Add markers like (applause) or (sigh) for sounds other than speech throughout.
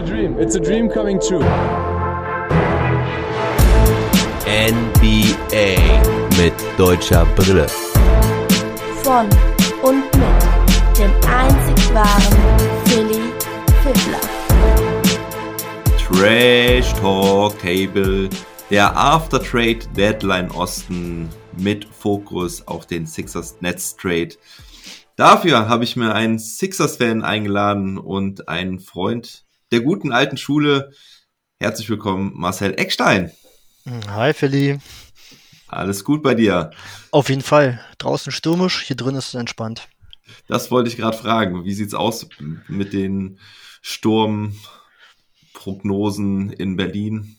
a dream. It's a dream coming true. NBA mit deutscher Brille. Von und mit dem einzig wahren Philly Fiddler. Trash Talk Table, der After Trade Deadline Osten mit Fokus auf den Sixers Nets Trade. Dafür habe ich mir einen Sixers-Fan eingeladen und einen Freund der guten alten Schule. Herzlich willkommen, Marcel Eckstein. Hi, Philly. Alles gut bei dir? Auf jeden Fall. Draußen stürmisch, hier drin ist es entspannt. Das wollte ich gerade fragen. Wie sieht's aus mit den Sturmprognosen in Berlin?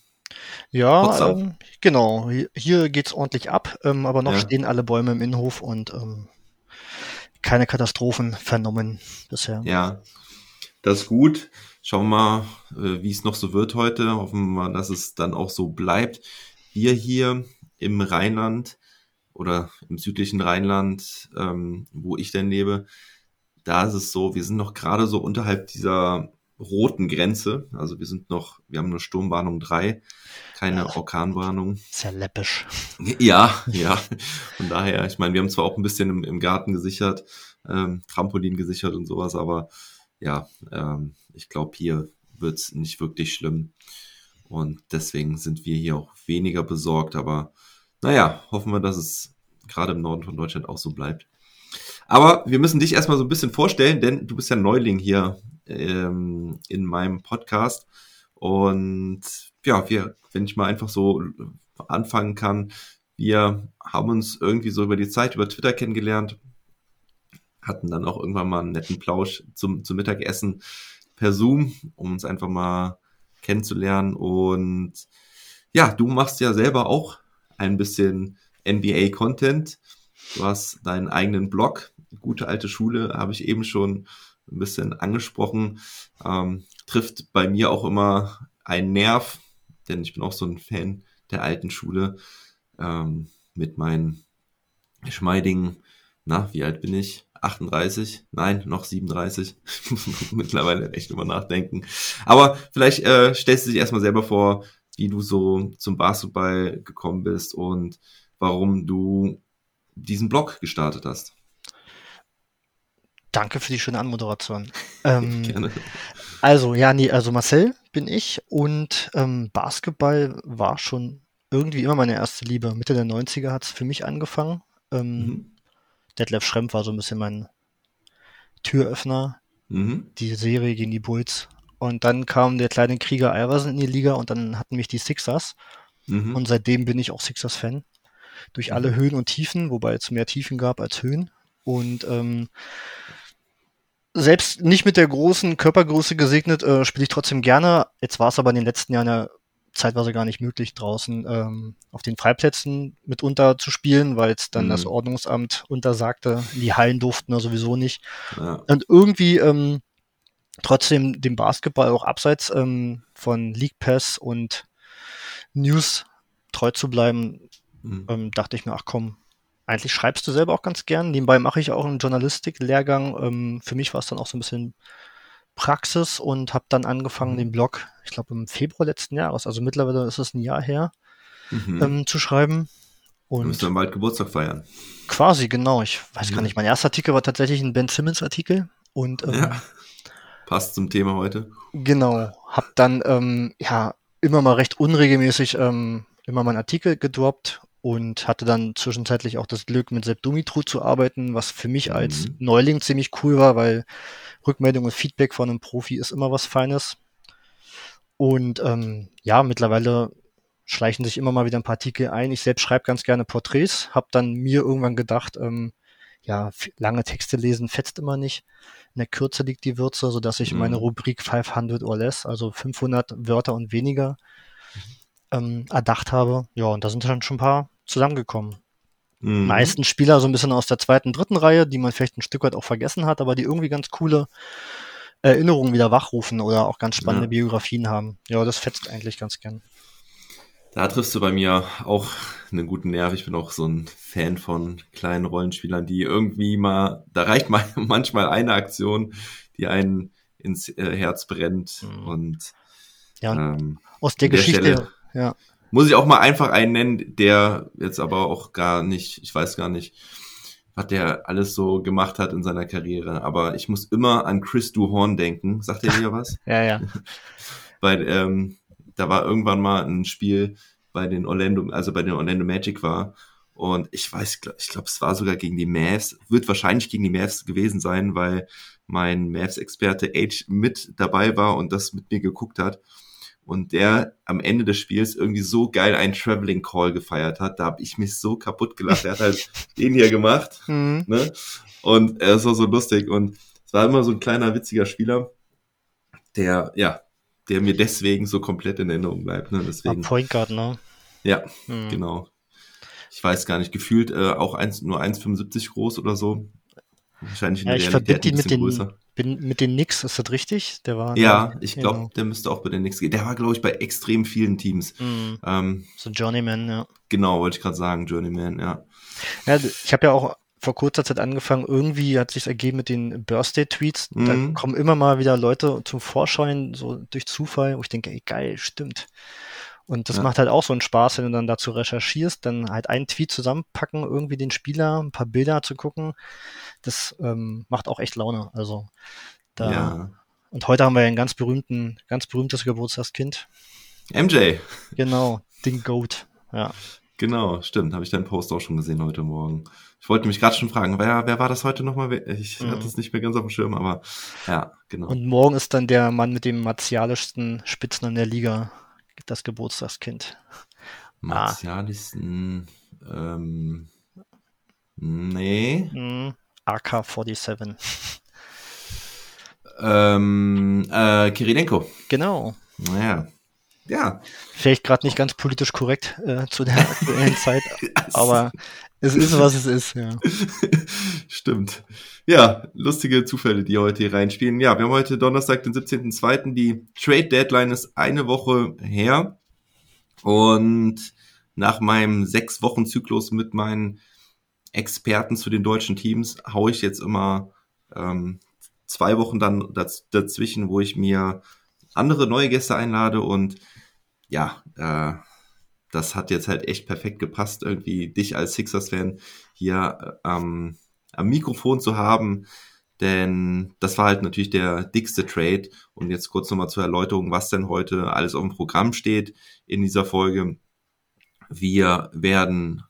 Ja, ähm, genau. Hier, hier geht's ordentlich ab, ähm, aber noch Ja. stehen alle Bäume im Innenhof und ähm, keine Katastrophen vernommen bisher. Ja, das ist gut. Schauen wir mal, äh, wie es noch so wird heute. Hoffen wir mal, dass es dann auch so bleibt. Wir hier im Rheinland oder im südlichen Rheinland, ähm, wo ich denn lebe, da ist es so, wir sind noch gerade so unterhalb dieser roten Grenze. Also wir sind noch, wir haben eine Sturmwarnung 3, keine Orkanwarnung. Ist ja läppisch. Ja, ja. Von daher, ich meine, wir haben zwar auch ein bisschen im, im Garten gesichert, ähm, Trampolin gesichert und sowas, aber ja, ähm, ich glaube, hier wird's nicht wirklich schlimm. Und deswegen sind wir hier auch weniger besorgt. Aber naja, hoffen wir, dass es gerade im Norden von Deutschland auch so bleibt. Aber wir müssen dich erstmal so ein bisschen vorstellen, denn du bist ja Neuling hier ähm, in meinem Podcast. Und ja, wir, wenn ich mal einfach so anfangen kann, wir haben uns irgendwie so über die Zeit über Twitter kennengelernt, hatten dann auch irgendwann mal einen netten Plausch zum, zum Mittagessen per Zoom, um uns einfach mal kennenzulernen. Und ja, du machst ja selber auch ein bisschen NBA-Content. Du hast deinen eigenen Blog, gute alte Schule, habe ich eben schon ein bisschen angesprochen. Ähm, trifft bei mir auch immer einen Nerv, denn ich bin auch so ein Fan der alten Schule ähm, mit meinen schmeidigen, na, wie alt bin ich? 38? Nein, noch 37. Ich muss mittlerweile echt drüber nachdenken. Aber vielleicht äh, stellst du dich erstmal selber vor, wie du so zum Basketball gekommen bist und warum du diesen Blog gestartet hast. Danke für die schöne Anmoderation. (laughs) Ähm, Gerne. also, ja, nee, also Marcel bin ich und ähm, Basketball war schon irgendwie immer meine erste Liebe. Mitte der 90er hat es für mich angefangen. Ähm, Mhm. Detlef Schrempf war so ein bisschen mein Türöffner. Mhm. die Serie gegen die Bulls. Und dann kam der kleine Krieger Iverson in die Liga und dann hatten mich die Sixers. Mhm. Und seitdem bin ich auch Sixers-Fan. Durch alle Höhen und Tiefen, wobei es mehr Tiefen gab als Höhen. Und ähm, selbst nicht mit der großen Körpergröße gesegnet, äh, spiele ich trotzdem gerne. Jetzt war es aber in den letzten Jahren ja zeitweise gar nicht möglich, draußen ähm, auf den Freiplätzen mitunter zu spielen, weil es dann Mhm. das Ordnungsamt untersagte. Die Hallen durften ja sowieso nicht. ja. Und irgendwie ähm, trotzdem dem Basketball auch abseits ähm, von League Pass und News treu zu bleiben, Mhm. ähm, dachte ich mir, ach komm, eigentlich schreibst du selber auch ganz gern. Nebenbei mache ich auch einen Journalistik-Lehrgang. Ähm, für mich war es dann auch so ein bisschen Praxis und habe dann angefangen, Mhm. den Blog, ich glaube im Februar letzten Jahres, also mittlerweile ist es ein Jahr her, Mhm. ähm, zu schreiben. Du Und musst dann bald Geburtstag feiern. quasi, genau, ich weiß gar Ja. nicht, mein erster Artikel war tatsächlich ein Ben Simmons-Artikel. Und ähm, Ja. Passt zum Thema heute. Genau, hab dann ähm, ja immer mal recht unregelmäßig ähm, immer mal einen Artikel gedroppt und hatte dann zwischenzeitlich auch das Glück, mit Sepp Dumitru zu arbeiten, was für mich als Mhm. Neuling ziemlich cool war, weil Rückmeldung und Feedback von einem Profi ist immer was Feines. Und ähm, ja, mittlerweile schleichen sich immer mal wieder ein paar Artikel ein. Ich selbst schreibe ganz gerne Porträts, habe dann mir irgendwann gedacht, ähm, ja, lange Texte lesen fetzt immer nicht. In der Kürze liegt die Würze, sodass ich Mhm. meine Rubrik 500 or less, also 500 Wörter und weniger, ähm, erdacht habe. Ja, und da sind dann schon ein paar zusammengekommen. Mhm. Meisten Spieler so ein bisschen aus der zweiten, dritten Reihe, die man vielleicht ein Stück weit auch vergessen hat, aber die irgendwie ganz coole Erinnerungen wieder wachrufen oder auch ganz spannende Ja. Biografien haben. Ja, das fetzt eigentlich ganz gern. Da triffst du bei mir auch einen guten Nerv. Ich bin auch so ein Fan von kleinen Rollenspielern, die irgendwie mal, da reicht mal (laughs) manchmal eine Aktion, die einen ins äh, Herz brennt. Mhm. Und Ja, ähm, aus der Geschichte, Stelle- ja. Muss ich auch mal einfach einen nennen, der jetzt aber auch gar nicht, ich weiß gar nicht, was der alles so gemacht hat in seiner Karriere. Aber ich muss immer an Chris Duhorn denken. Sagt ihr hier (laughs) was? Ja, ja. (laughs) Weil ähm, da war irgendwann mal ein Spiel bei den Orlando, also bei den Orlando Magic war. Und ich weiß, ich glaube, es war sogar gegen die Mavs. Wird wahrscheinlich gegen die Mavs gewesen sein, weil mein Mavs-Experte Age mit dabei war und das mit mir geguckt hat. Und der am Ende des Spiels irgendwie so geil einen Traveling Call gefeiert hat. Da habe ich mich so kaputt gelacht. Er hat halt (laughs) den hier gemacht. Mhm. Ne? Und es war so lustig. Und es war immer so ein kleiner, witziger Spieler, der, ja, der mir deswegen so komplett in Erinnerung bleibt. Ne? Deswegen, Point Guard, ne? ja, Mhm. genau. Ich weiß gar nicht, gefühlt äh, auch 1, nur 1,75 groß oder so. Wahrscheinlich in Ja, der ich Realität verbinde ihn ein mit bisschen den, größer. Bin, mit den Knicks, ist das richtig? Der war. Ja, ich glaube, Genau. der müsste auch bei den Knicks gehen. Der war, glaube ich, bei extrem vielen Teams. Mhm. Ähm, So Journeyman, ja. genau, wollte ich gerade sagen, Journeyman, ja. Ja, ich habe ja auch vor kurzer Zeit angefangen, irgendwie hat sich ergeben mit den Birthday-Tweets. Da Mhm. kommen immer mal wieder Leute zum Vorschein, so durch Zufall, wo ich denke, ey, geil, stimmt. Und das Ja. macht halt auch so einen Spaß, wenn du dann dazu recherchierst, dann halt einen Tweet zusammenpacken, irgendwie den Spieler, ein paar Bilder zu gucken. Das ähm, macht auch echt Laune. Also da. Ja. Und heute haben wir ja ein ganz berühmten, ganz berühmtes Geburtstagskind. MJ, Genau, den Goat. Ja. genau, stimmt. Habe ich deinen Post auch schon gesehen heute Morgen. Ich wollte mich gerade schon fragen, wer, wer war das heute nochmal? Ich Mhm. hatte es nicht mehr ganz auf dem Schirm, aber ja, genau. Und morgen ist dann der Mann mit dem martialischsten Spitznamen der Liga, das Geburtstagskind. Martialisten, ähm, nee, Mhm. AK-47. ähm, äh, Kirilenko. Genau. Naja, ja. Vielleicht gerade nicht ganz politisch korrekt äh, zu der aktuellen (laughs) Zeit, aber es ist, was es ist, ja. (laughs) Stimmt. Ja, lustige Zufälle, die heute hier reinspielen. Ja, wir haben heute Donnerstag, den 17.02. Die Trade Deadline ist eine Woche her. Und nach meinem sechs Wochen Zyklus mit meinen Experten zu den deutschen Teams haue ich jetzt immer ähm, zwei Wochen dann daz dazwischen, wo ich mir andere neue Gäste einlade und ja, äh, das hat jetzt halt echt perfekt gepasst, irgendwie dich als Sixers-Fan hier äh, am am Mikrofon zu haben, denn das war halt natürlich der dickste Trade. Und jetzt kurz nochmal zur Erläuterung, was denn heute alles auf dem Programm steht in dieser Folge. Wir werden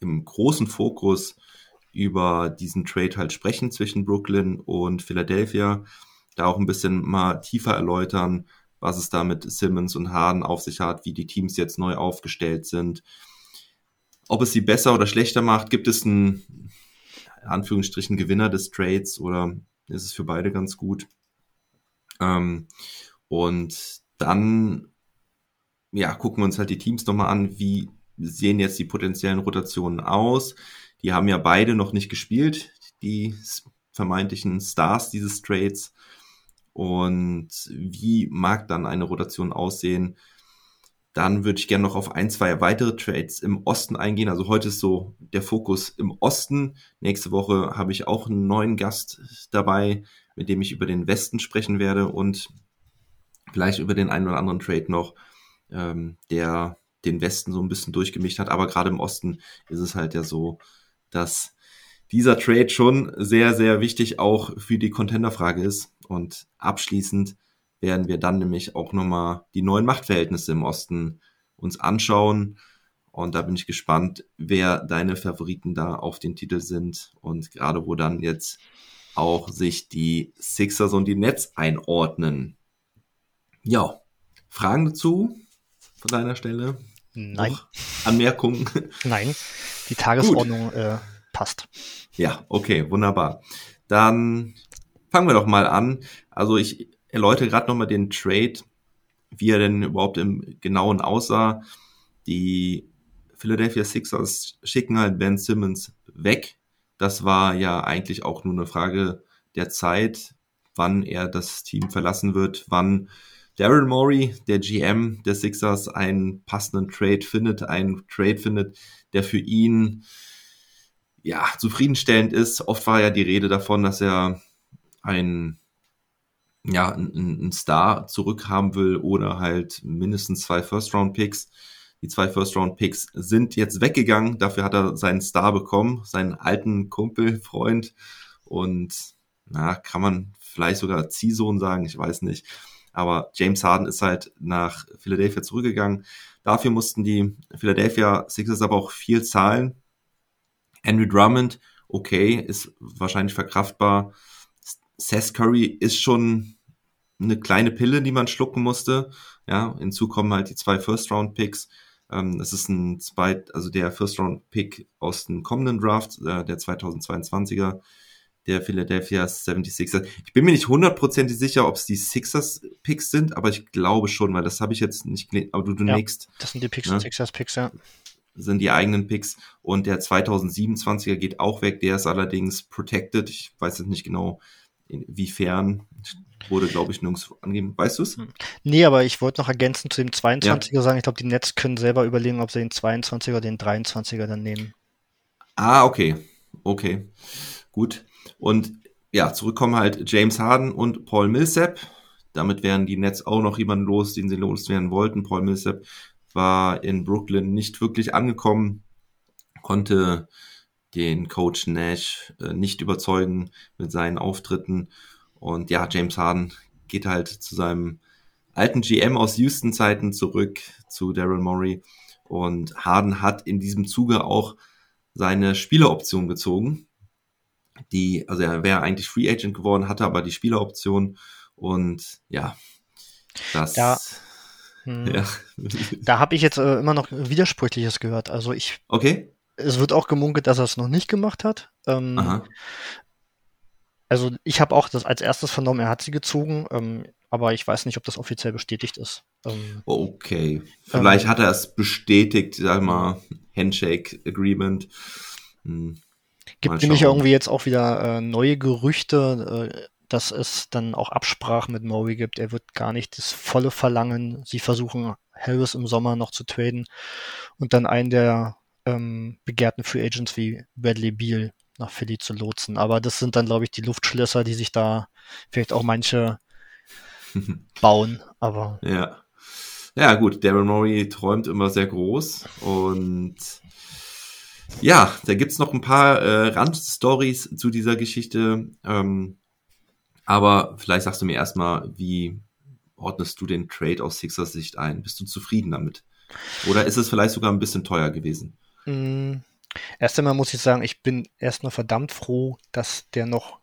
im großen Fokus über diesen Trade halt sprechen zwischen Brooklyn und Philadelphia, da auch ein bisschen mal tiefer erläutern, was es da mit Simmons und Harden auf sich hat, wie die Teams jetzt neu aufgestellt sind, ob es sie besser oder schlechter macht, gibt es einen in Anführungsstrichen Gewinner des Trades oder ist es für beide ganz gut. Ähm, und dann ja, gucken wir uns halt die Teams nochmal an, wie sehen jetzt die potenziellen Rotationen aus. Die haben ja beide noch nicht gespielt, die vermeintlichen Stars dieses Trades. Und wie mag dann eine Rotation aussehen? Dann würde ich gerne noch auf ein, zwei weitere Trades im Osten eingehen. Also heute ist so der Fokus im Osten. Nächste Woche habe ich auch einen neuen Gast dabei, mit dem ich über den Westen sprechen werde und vielleicht über den einen oder anderen Trade noch, ähm, der den Westen so ein bisschen durchgemischt hat. Aber gerade im Osten ist es halt ja so, dass dieser Trade schon sehr, sehr wichtig auch für die Contender-Frage ist. Und abschließend werden wir dann nämlich auch nochmal die neuen Machtverhältnisse im Osten uns anschauen. Und da bin ich gespannt, wer deine Favoriten da auf den Titel sind und gerade wo dann jetzt auch sich die Sixers und die Nets einordnen. Ja, Fragen dazu von deiner Stelle? Nein, Noch Anmerkungen? nein. Die Tagesordnung äh, passt. Ja, okay, wunderbar. Dann fangen wir doch mal an. Also ich erläutere gerade nochmal den Trade, wie er denn überhaupt im Genauen aussah. Die Philadelphia Sixers schicken halt Ben Simmons weg. Das war ja eigentlich auch nur eine Frage der Zeit, wann er das Team verlassen wird, wann Daryl Morey, der GM der Sixers, einen passenden Trade findet, einen Trade findet, der für ihn ja zufriedenstellend ist. Oft war ja die Rede davon, dass er ein ja, einen Star zurückhaben will oder halt mindestens zwei First-Round-Picks. Die zwei First-Round-Picks sind jetzt weggegangen. Dafür hat er seinen Star bekommen, seinen alten Kumpel, Freund. Und na, kann man vielleicht sogar Ziehsohn sagen, ich weiß nicht. Aber James Harden ist halt nach Philadelphia zurückgegangen. Dafür mussten die Philadelphia Sixers aber auch viel zahlen. Andrew Drummond, okay, ist wahrscheinlich verkraftbar. Seth Curry ist schon eine kleine Pille, die man schlucken musste. Ja, hinzu kommen halt die zwei First-Round-Picks. Ähm, das ist ein zweit, also der First-Round-Pick aus dem kommenden Draft, äh, der 2022er der Philadelphia 76ers. Ich bin mir nicht hundertprozentig sicher, ob es die Sixers-Picks sind, aber ich glaube schon, weil das habe ich jetzt nicht gelesen. Aber du, du ja, nächst. Das sind die Picks, ne? Sixers-Picks, ja. Sind die eigenen Picks. Und der 2027er geht auch weg. Der ist allerdings protected. Ich weiß jetzt nicht genau, inwiefern. Wurde, glaube ich, nirgends angegeben. Weißt du es? Hm. Nee, aber ich wollte noch ergänzen zu dem 22er ja. sagen. Ich glaube, die Nets können selber überlegen, ob sie den 22er oder den 23er dann nehmen. Ah, okay. Okay. Gut. Und ja, zurückkommen halt James Harden und Paul Millsap. Damit wären die Nets auch noch jemanden los, den sie loswerden wollten. Paul Millsap war in Brooklyn nicht wirklich angekommen, konnte den Coach Nash äh, nicht überzeugen mit seinen Auftritten. Und ja, James Harden geht halt zu seinem alten GM aus Houston-Zeiten zurück, zu Daryl Morey. Und Harden hat in diesem Zuge auch seine Spieleroption gezogen die, also er wäre eigentlich Free Agent geworden, hatte aber die Spieleroption und ja, das. Da, hm, ja. (laughs) da habe ich jetzt äh, immer noch Widersprüchliches gehört. Also ich. Okay. Es wird auch gemunkelt, dass er es noch nicht gemacht hat. Ähm, Aha. Also ich habe auch das als erstes vernommen, er hat sie gezogen, ähm, aber ich weiß nicht, ob das offiziell bestätigt ist. Ähm, okay. Vielleicht ähm, hat er es bestätigt, sag mal, Handshake Agreement. Hm. Gibt nämlich irgendwie jetzt auch wieder äh, neue Gerüchte, äh, dass es dann auch Absprachen mit Murray gibt. Er wird gar nicht das volle verlangen. Sie versuchen Harris im Sommer noch zu traden und dann einen der ähm, begehrten Free Agents wie Bradley Beal nach Philly zu lotsen. Aber das sind dann, glaube ich, die Luftschlösser, die sich da vielleicht auch manche (laughs) bauen. Aber ja. Ja, gut, Daryl Murray träumt immer sehr groß und ja, da gibt's noch ein paar äh, Randstories zu dieser Geschichte. Ähm, aber vielleicht sagst du mir erstmal, wie ordnest du den Trade aus Sixers Sicht ein? Bist du zufrieden damit? Oder ist es vielleicht sogar ein bisschen teuer gewesen? Mm, erst einmal muss ich sagen, ich bin erstmal verdammt froh, dass der noch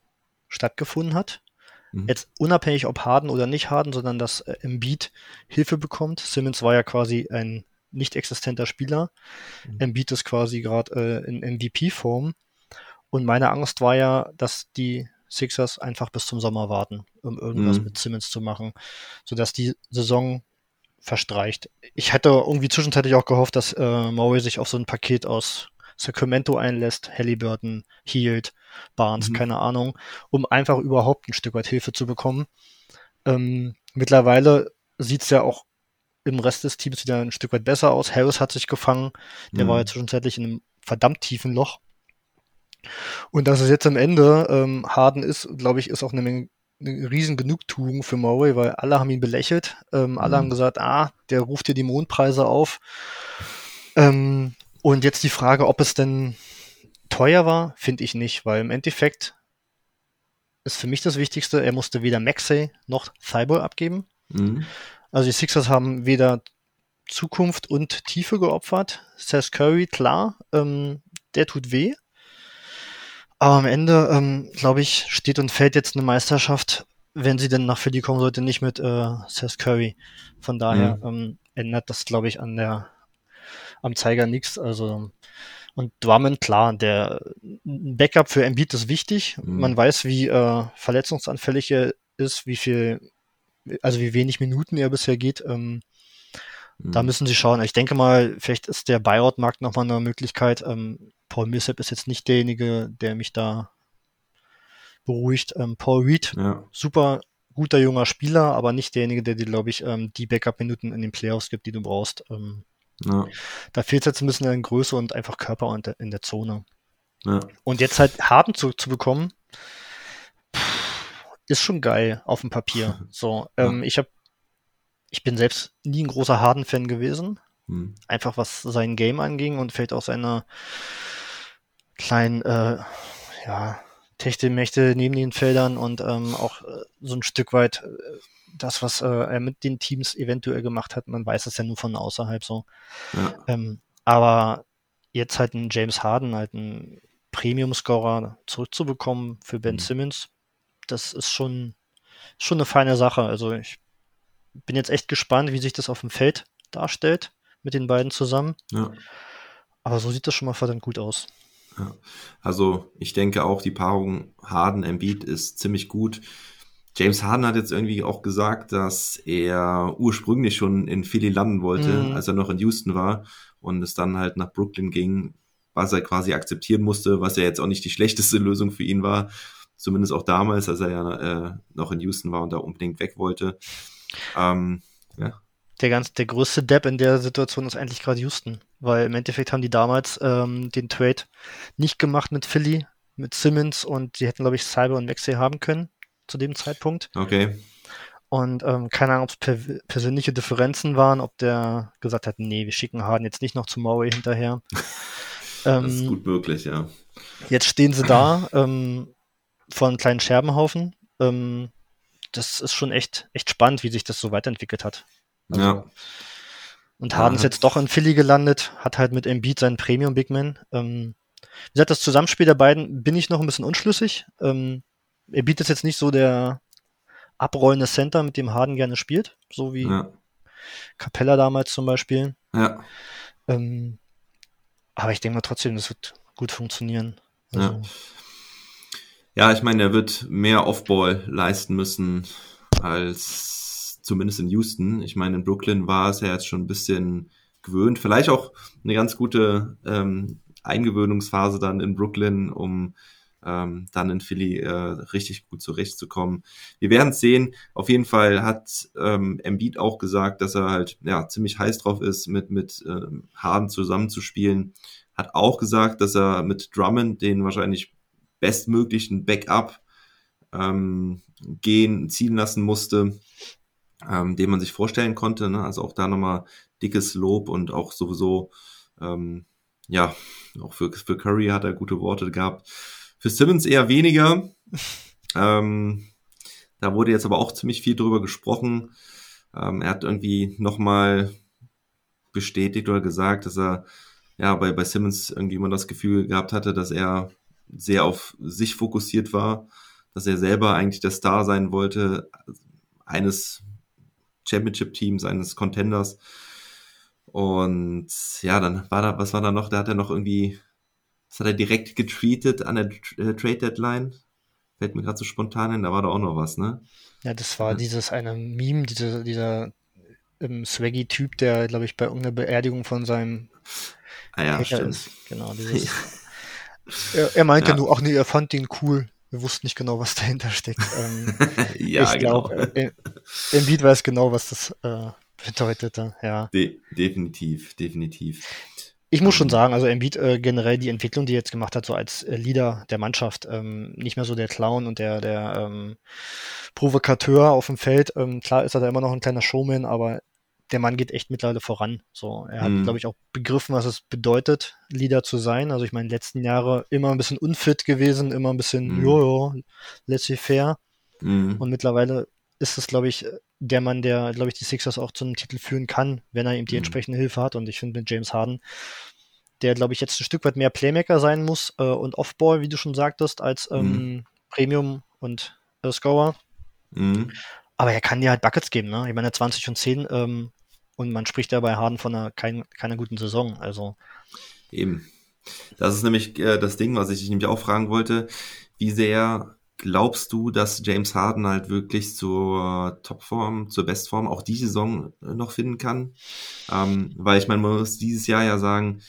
stattgefunden hat. Mhm. Jetzt unabhängig ob Harden oder nicht Harden, sondern dass äh, Embiid Hilfe bekommt. Simmons war ja quasi ein nicht existenter Spieler. Mhm. Embiid ist quasi gerade äh, in MVP-Form. Und meine Angst war ja, dass die Sixers einfach bis zum Sommer warten, um irgendwas mhm. mit Simmons zu machen, sodass die Saison verstreicht. Ich hätte irgendwie zwischenzeitlich auch gehofft, dass äh, Maury sich auf so ein Paket aus Sacramento einlässt, Halliburton, Heald, Barnes, mhm. keine Ahnung, um einfach überhaupt ein Stück weit Hilfe zu bekommen. Ähm, mittlerweile sieht's ja auch im Rest des Teams wieder ein Stück weit besser aus. Harris hat sich gefangen. Der mhm. war ja zwischenzeitlich in einem verdammt tiefen Loch. Und dass es jetzt am Ende ähm, Harden ist, glaube ich, ist auch eine, Menge, eine riesen Genugtuung für Murray, weil alle haben ihn belächelt. Ähm, mhm. Alle haben gesagt, ah, der ruft dir die Mondpreise auf. Ähm, und jetzt die Frage, ob es denn teuer war, finde ich nicht, weil im Endeffekt ist für mich das Wichtigste, er musste weder Maxey noch Thibault abgeben. Mhm. Also die Sixers haben weder Zukunft und Tiefe geopfert. Seth Curry, klar, ähm, der tut weh. Aber am Ende, ähm, glaube ich, steht und fällt jetzt eine Meisterschaft, wenn sie denn nach Philly kommen sollte, nicht mit äh, Seth Curry. Von daher mhm. ähm, ändert das, glaube ich, an der am Zeiger nichts. Also und Drummond, klar, der Backup für Embiid ist wichtig. Mhm. Man weiß, wie äh, verletzungsanfällig er ist, wie viel also wie wenig Minuten er bisher geht. Ähm, mhm. Da müssen sie schauen. Ich denke mal, vielleicht ist der Buyout-Markt nochmal eine Möglichkeit. Ähm, Paul Millsap ist jetzt nicht derjenige, der mich da beruhigt. Ähm, Paul Reed, ja. super guter junger Spieler, aber nicht derjenige, der dir, glaube ich, ähm, die Backup-Minuten in den Playoffs gibt, die du brauchst. Ähm, ja. Da fehlt es jetzt ein bisschen an Größe und einfach Körper in der, in der Zone. Ja. Und jetzt halt Harden zu, zu bekommen, ist schon geil auf dem Papier. (laughs) So, ähm, ich habe, ich bin selbst nie ein großer Harden-Fan gewesen. Hm. Einfach was sein Game anging und vielleicht auch seine kleinen, äh, ja, Techtelmächte neben den Feldern und ähm, auch äh, so ein Stück weit äh, das, was äh, er mit den Teams eventuell gemacht hat. Man weiß es ja nur von außerhalb so. Ja. Ähm, aber jetzt halt ein James Harden, halt ein Premium-Scorer zurückzubekommen für Ben mhm. Simmons, das ist schon, schon eine feine Sache. Also ich bin jetzt echt gespannt, wie sich das auf dem Feld darstellt mit den beiden zusammen. Ja. Aber so sieht das schon mal verdammt gut aus. Ja. Also ich denke auch, die Paarung Harden-Embiid ist ziemlich gut. James Harden hat jetzt irgendwie auch gesagt, dass er ursprünglich schon in Philly landen wollte, mhm. als er noch in Houston war und es dann halt nach Brooklyn ging, was er quasi akzeptieren musste, was ja jetzt auch nicht die schlechteste (laughs) Lösung für ihn war. Zumindest auch damals, als er ja äh, noch in Houston war und da unbedingt weg wollte. Ähm, ja. Der, ganz, der größte Depp in der Situation ist eigentlich gerade Houston, weil im Endeffekt haben die damals ähm, den Trade nicht gemacht mit Philly, mit Simmons und die hätten, glaube ich, Cyber und Maxey haben können zu dem Zeitpunkt. Okay. Und ähm, keine Ahnung, ob es per persönliche Differenzen waren, ob der gesagt hat, nee, wir schicken Harden jetzt nicht noch zu Maury hinterher. (laughs) das ist ähm, gut möglich, ja. Jetzt stehen sie da ähm, vor einem kleinen Scherbenhaufen. Ähm, das ist schon echt, echt spannend, wie sich das so weiterentwickelt hat. Also, ja. Und Harden ja, ist jetzt doch in Philly gelandet, hat halt mit Embiid seinen Premium Big Man. Ähm, wie gesagt, das Zusammenspiel der beiden bin ich noch ein bisschen unschlüssig. Ähm, er bietet jetzt nicht so der abrollende Center, mit dem Harden gerne spielt, so wie ja. Capella damals zum Beispiel. Ja. Ähm, aber ich denke mal trotzdem, das wird gut funktionieren. Also, ja. ja, ich meine, er wird mehr Offball leisten müssen als zumindest in Houston. Ich meine, in Brooklyn war es ja jetzt schon ein bisschen gewöhnt. Vielleicht auch eine ganz gute ähm, Eingewöhnungsphase dann in Brooklyn, um ähm, dann in Philly äh, richtig gut zurechtzukommen. Wir werden es sehen. Auf jeden Fall hat ähm, Embiid auch gesagt, dass er halt ja ziemlich heiß drauf ist, mit mit ähm, Harden zusammenzuspielen. Hat auch gesagt, dass er mit Drummond den wahrscheinlich bestmöglichen Backup ähm, gehen ziehen lassen musste, ähm, den man sich vorstellen konnte. Ne? Also auch da nochmal dickes Lob und auch sowieso ähm, ja auch für, für Curry hat er gute Worte gehabt. Für Simmons eher weniger. (laughs) ähm, da wurde jetzt aber auch ziemlich viel drüber gesprochen. Ähm, er hat irgendwie nochmal bestätigt oder gesagt, dass er ja bei, bei Simmons irgendwie immer das Gefühl gehabt hatte, dass er sehr auf sich fokussiert war, dass er selber eigentlich der Star sein wollte, eines Championship-Teams, eines Contenders. Und ja, dann war da, was war da noch? Da hat er noch irgendwie das hat er direkt getweetet an der äh, Trade Deadline. Fällt mir gerade so spontan hin, da war da auch noch was, ne? Ja, das war ja. dieses eine Meme, diese, dieser ähm, Swaggy-Typ, der, glaube ich, bei irgendeiner Beerdigung von seinem ah, ja, stimmt. ist. Genau, (laughs) dieses. er, er meinte ja. nur, ach nee, er fand den cool. Wir wussten nicht genau, was (laughs) dahinter steckt. Ähm, (laughs) ja, ich glaube, genau. äh, Embiid weiß genau, was das äh, bedeutete. Ja. De definitiv, definitiv. Ich muss schon sagen, also Embiid äh, generell die Entwicklung, die er jetzt gemacht hat, so als äh, Leader der Mannschaft, ähm, nicht mehr so der Clown und der, der ähm, Provokateur auf dem Feld. Ähm, klar ist er da immer noch ein kleiner Showman, aber der Mann geht echt mittlerweile voran. So, er hat, mhm. glaube ich, auch begriffen, was es bedeutet, Leader zu sein. Also ich meine, letzten Jahre immer ein bisschen unfit gewesen, immer ein bisschen, mhm. jojo, laissez-faire. Mhm. Und mittlerweile ist es, glaube ich, der Mann, der, glaube ich, die Sixers auch zu einem Titel führen kann, wenn er ihm die mhm. entsprechende Hilfe hat. Und ich finde mit James Harden, der, glaube ich, jetzt ein Stück weit mehr Playmaker sein muss äh, und Offball, wie du schon sagtest, als ähm, mhm. Premium und äh, Scorer. Mhm. Aber er kann dir halt Buckets geben, ne? Ich meine, 20 und 10 ähm, und man spricht ja bei Harden von einer kein, keiner guten Saison. Also. Eben. Das ist nämlich äh, das Ding, was ich dich nämlich auch fragen wollte. Wie sehr glaubst du, dass James Harden halt wirklich zur Topform, zur Bestform auch die Saison noch finden kann? Ähm, weil ich meine, man muss dieses Jahr ja sagen,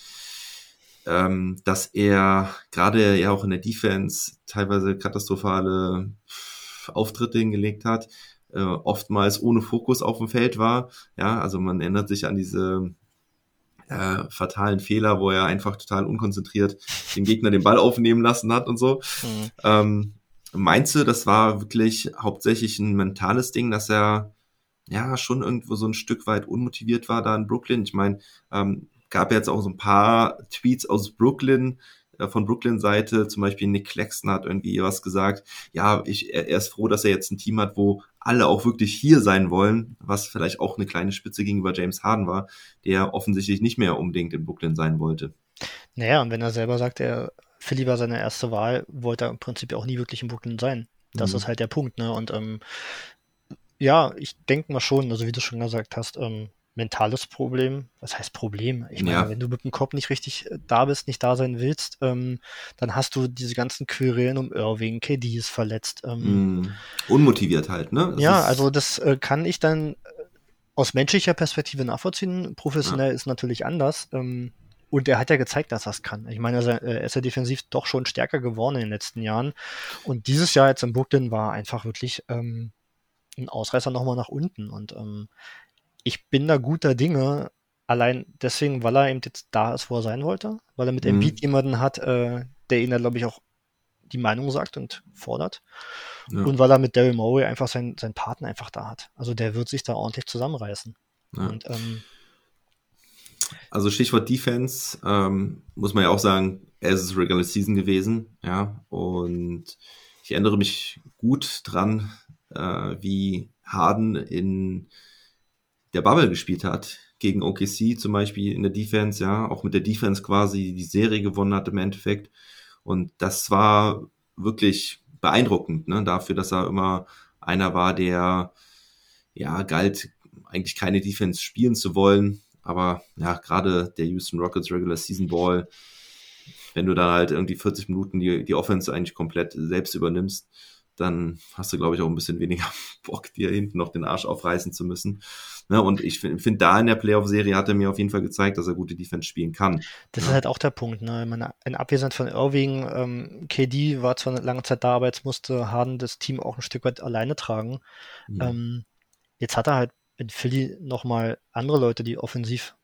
ähm, dass er gerade ja auch in der Defense teilweise katastrophale Auftritte hingelegt hat, äh, oftmals ohne Fokus auf dem Feld war. Ja, also man erinnert sich an diese äh, fatalen Fehler, wo er einfach total unkonzentriert den Gegner den Ball aufnehmen lassen hat und so. Mhm. Ähm, meinst du, das war wirklich hauptsächlich ein mentales Ding, dass er ja schon irgendwo so ein Stück weit unmotiviert war da in Brooklyn? Ich meine, ähm, gab jetzt auch so ein paar Tweets aus Brooklyn, von Brooklyn-Seite, zum Beispiel Nick Claxton hat irgendwie was gesagt, ja, ich, er, er ist froh, dass er jetzt ein Team hat, wo alle auch wirklich hier sein wollen, was vielleicht auch eine kleine Spitze gegenüber James Harden war, der offensichtlich nicht mehr unbedingt in Brooklyn sein wollte. Naja, und wenn er selber sagt, er Philly war seine erste Wahl, wollte er im Prinzip auch nie wirklich in Brooklyn sein. Das mhm. ist halt der Punkt, ne? Und ähm, ja, ich denke mal schon, also wie du schon gesagt hast, ähm, mentales Problem. Was heißt Problem? Ich meine, ja. wenn du mit dem Kopf nicht richtig äh, da bist, nicht da sein willst, ähm, dann hast du diese ganzen Querelen um Irving, KD ist verletzt. Ähm, mm, unmotiviert halt, ne? Das ja, also das äh, kann ich dann äh, aus menschlicher Perspektive nachvollziehen. Professionell ja. ist natürlich anders. Ähm, und er hat ja gezeigt, dass er es kann. Ich meine, er ist ja defensiv doch schon stärker geworden in den letzten Jahren. Und dieses Jahr jetzt in Brooklyn war einfach wirklich ähm, ein Ausreißer nochmal nach unten. Und ähm, ich bin da guter Dinge, allein deswegen, weil er eben jetzt da ist, wo er sein wollte, weil er mit mhm. Embiid jemanden hat, äh, der ihn da, glaube ich, auch die Meinung sagt und fordert. Ja. Und weil er mit Daryl Morey einfach seinen, seinen Partner einfach da hat. Also der wird sich da ordentlich zusammenreißen. Ja. Und, ähm, also Stichwort Defense, ähm, muss man ja auch sagen, es ist Regular Season gewesen, ja, und ich erinnere mich gut dran, äh, wie Harden in der Bubble gespielt hat, gegen OKC zum Beispiel in der Defense, ja, auch mit der Defense quasi die Serie gewonnen hat im Endeffekt. Und das war wirklich beeindruckend, ne, dafür, dass er immer einer war, der ja galt, eigentlich keine Defense spielen zu wollen. Aber ja, gerade der Houston Rockets Regular Season Ball, wenn du da halt irgendwie 40 Minuten die, die Offense eigentlich komplett selbst übernimmst, dann hast du, glaube ich, auch ein bisschen weniger (laughs) Bock, dir hinten noch den Arsch aufreißen zu müssen. Ne, und ich finde, find, da in der Playoff-Serie hat er mir auf jeden Fall gezeigt, dass er gute Defense spielen kann. Das ja. ist halt auch der Punkt. Ne? Meine, in Abwesenheit von Irving, ähm, KD war zwar eine lange Zeit da, aber jetzt musste Harden das Team auch ein Stück weit alleine tragen. Mhm. Ähm, jetzt hat er halt in Philly nochmal andere Leute, die offensiv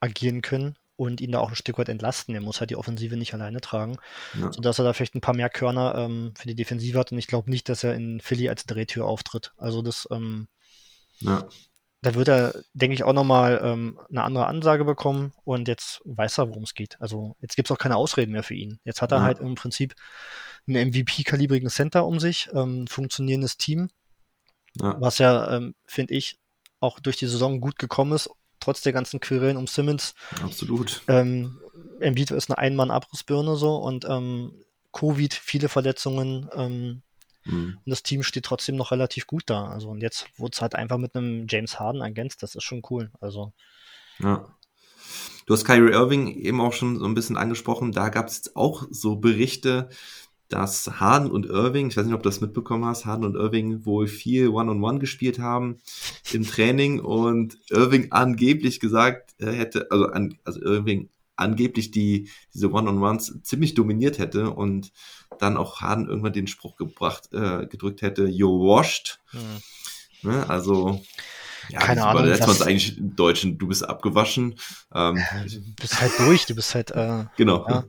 agieren können und ihn da auch ein Stück weit entlasten. Er muss halt die Offensive nicht alleine tragen, ja. sodass er da vielleicht ein paar mehr Körner ähm, für die Defensive hat. Und ich glaube nicht, dass er in Philly als Drehtür auftritt. Also das, ähm, ja. da wird er, denke ich, auch nochmal ähm, eine andere Ansage bekommen und jetzt weiß er, worum es geht. Also jetzt gibt es auch keine Ausreden mehr für ihn. Jetzt hat er ja. halt im Prinzip einen MVP-kalibrigen Center um sich, ähm, funktionierendes Team, was ja, ähm, finde ich, auch durch die Saison gut gekommen ist trotz der ganzen Querelen um Simmons. Absolut. Ähm, Embiid ist eine Ein-Mann-Abrissbirne so und ähm, Covid, viele Verletzungen ähm, mhm. und das Team steht trotzdem noch relativ gut da. Also und jetzt wurde es halt einfach mit einem James Harden ergänzt, das ist schon cool. Also. Ja. Du hast Kyrie Irving eben auch schon so ein bisschen angesprochen. Da gab es auch so Berichte, dass Harden und Irving, ich weiß nicht, ob du das mitbekommen hast, Harden und Irving wohl viel One-on-One -on -One gespielt haben im Training und Irving angeblich gesagt hätte, also, an, also Irving angeblich die, diese One-on-Ones ziemlich dominiert hätte und dann auch Harden irgendwann den Spruch gebracht, äh, gedrückt hätte, you're washed. Mhm. Ne, also, ja, keine Ahnung. Jetzt es eigentlich im Deutschen, du bist abgewaschen. Ähm, du bist halt durch, du bist halt, äh, genau. Ja.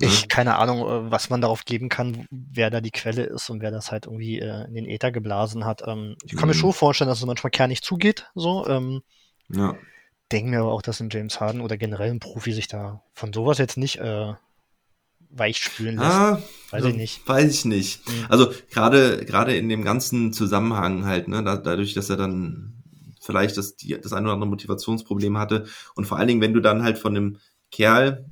Ich, keine Ahnung, äh, was man darauf geben kann, wer da die Quelle ist und wer das halt irgendwie äh, in den Äther geblasen hat. Ähm, ich kann mhm. mir schon vorstellen, dass es manchmal kernig zugeht, so. Ähm, ja. Denke mir aber auch, dass ein James Harden oder generell ein Profi sich da von sowas jetzt nicht äh, weich spülen lässt. Ah, weiß ich nicht. Weiß ich nicht. Mhm. Also gerade gerade in dem ganzen Zusammenhang halt, ne, da, dadurch, dass er dann vielleicht das, die, das ein oder andere Motivationsproblem hatte und vor allen Dingen, wenn du dann halt von einem Kerl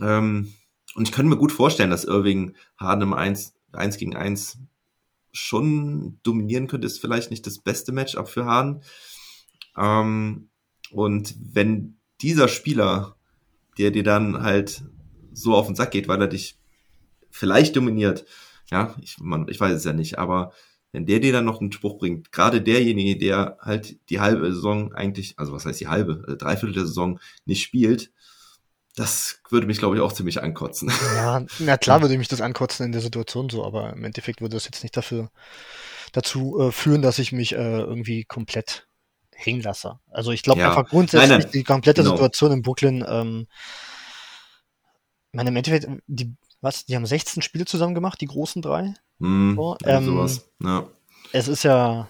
ähm, und ich könnte mir gut vorstellen, dass Irving Harden im 1, 1 gegen 1 schon dominieren könnte. Ist vielleicht nicht das beste Matchup für Harden. Ähm, und wenn dieser Spieler, der dir dann halt so auf den Sack geht, weil er dich vielleicht dominiert, ja, ich, man, ich weiß es ja nicht, aber wenn der dir dann noch einen Spruch bringt, gerade derjenige, der halt die halbe Saison eigentlich, also was heißt die halbe, also Dreiviertel der Saison nicht spielt, das würde mich, glaube ich, auch ziemlich ankotzen. Ja, na klar würde mich das ankotzen in der Situation so, aber im Endeffekt würde das jetzt nicht dafür dazu äh, führen, dass ich mich äh, irgendwie komplett hängen lasse. Also ich glaube ja. einfach grundsätzlich nein, nein. die komplette genau. Situation in Brooklyn, ähm, ich meine, im Endeffekt, die, was, die haben 16 Spiele zusammen gemacht, die großen drei. Hm, So, ähm, sowas. Ja. Es ist ja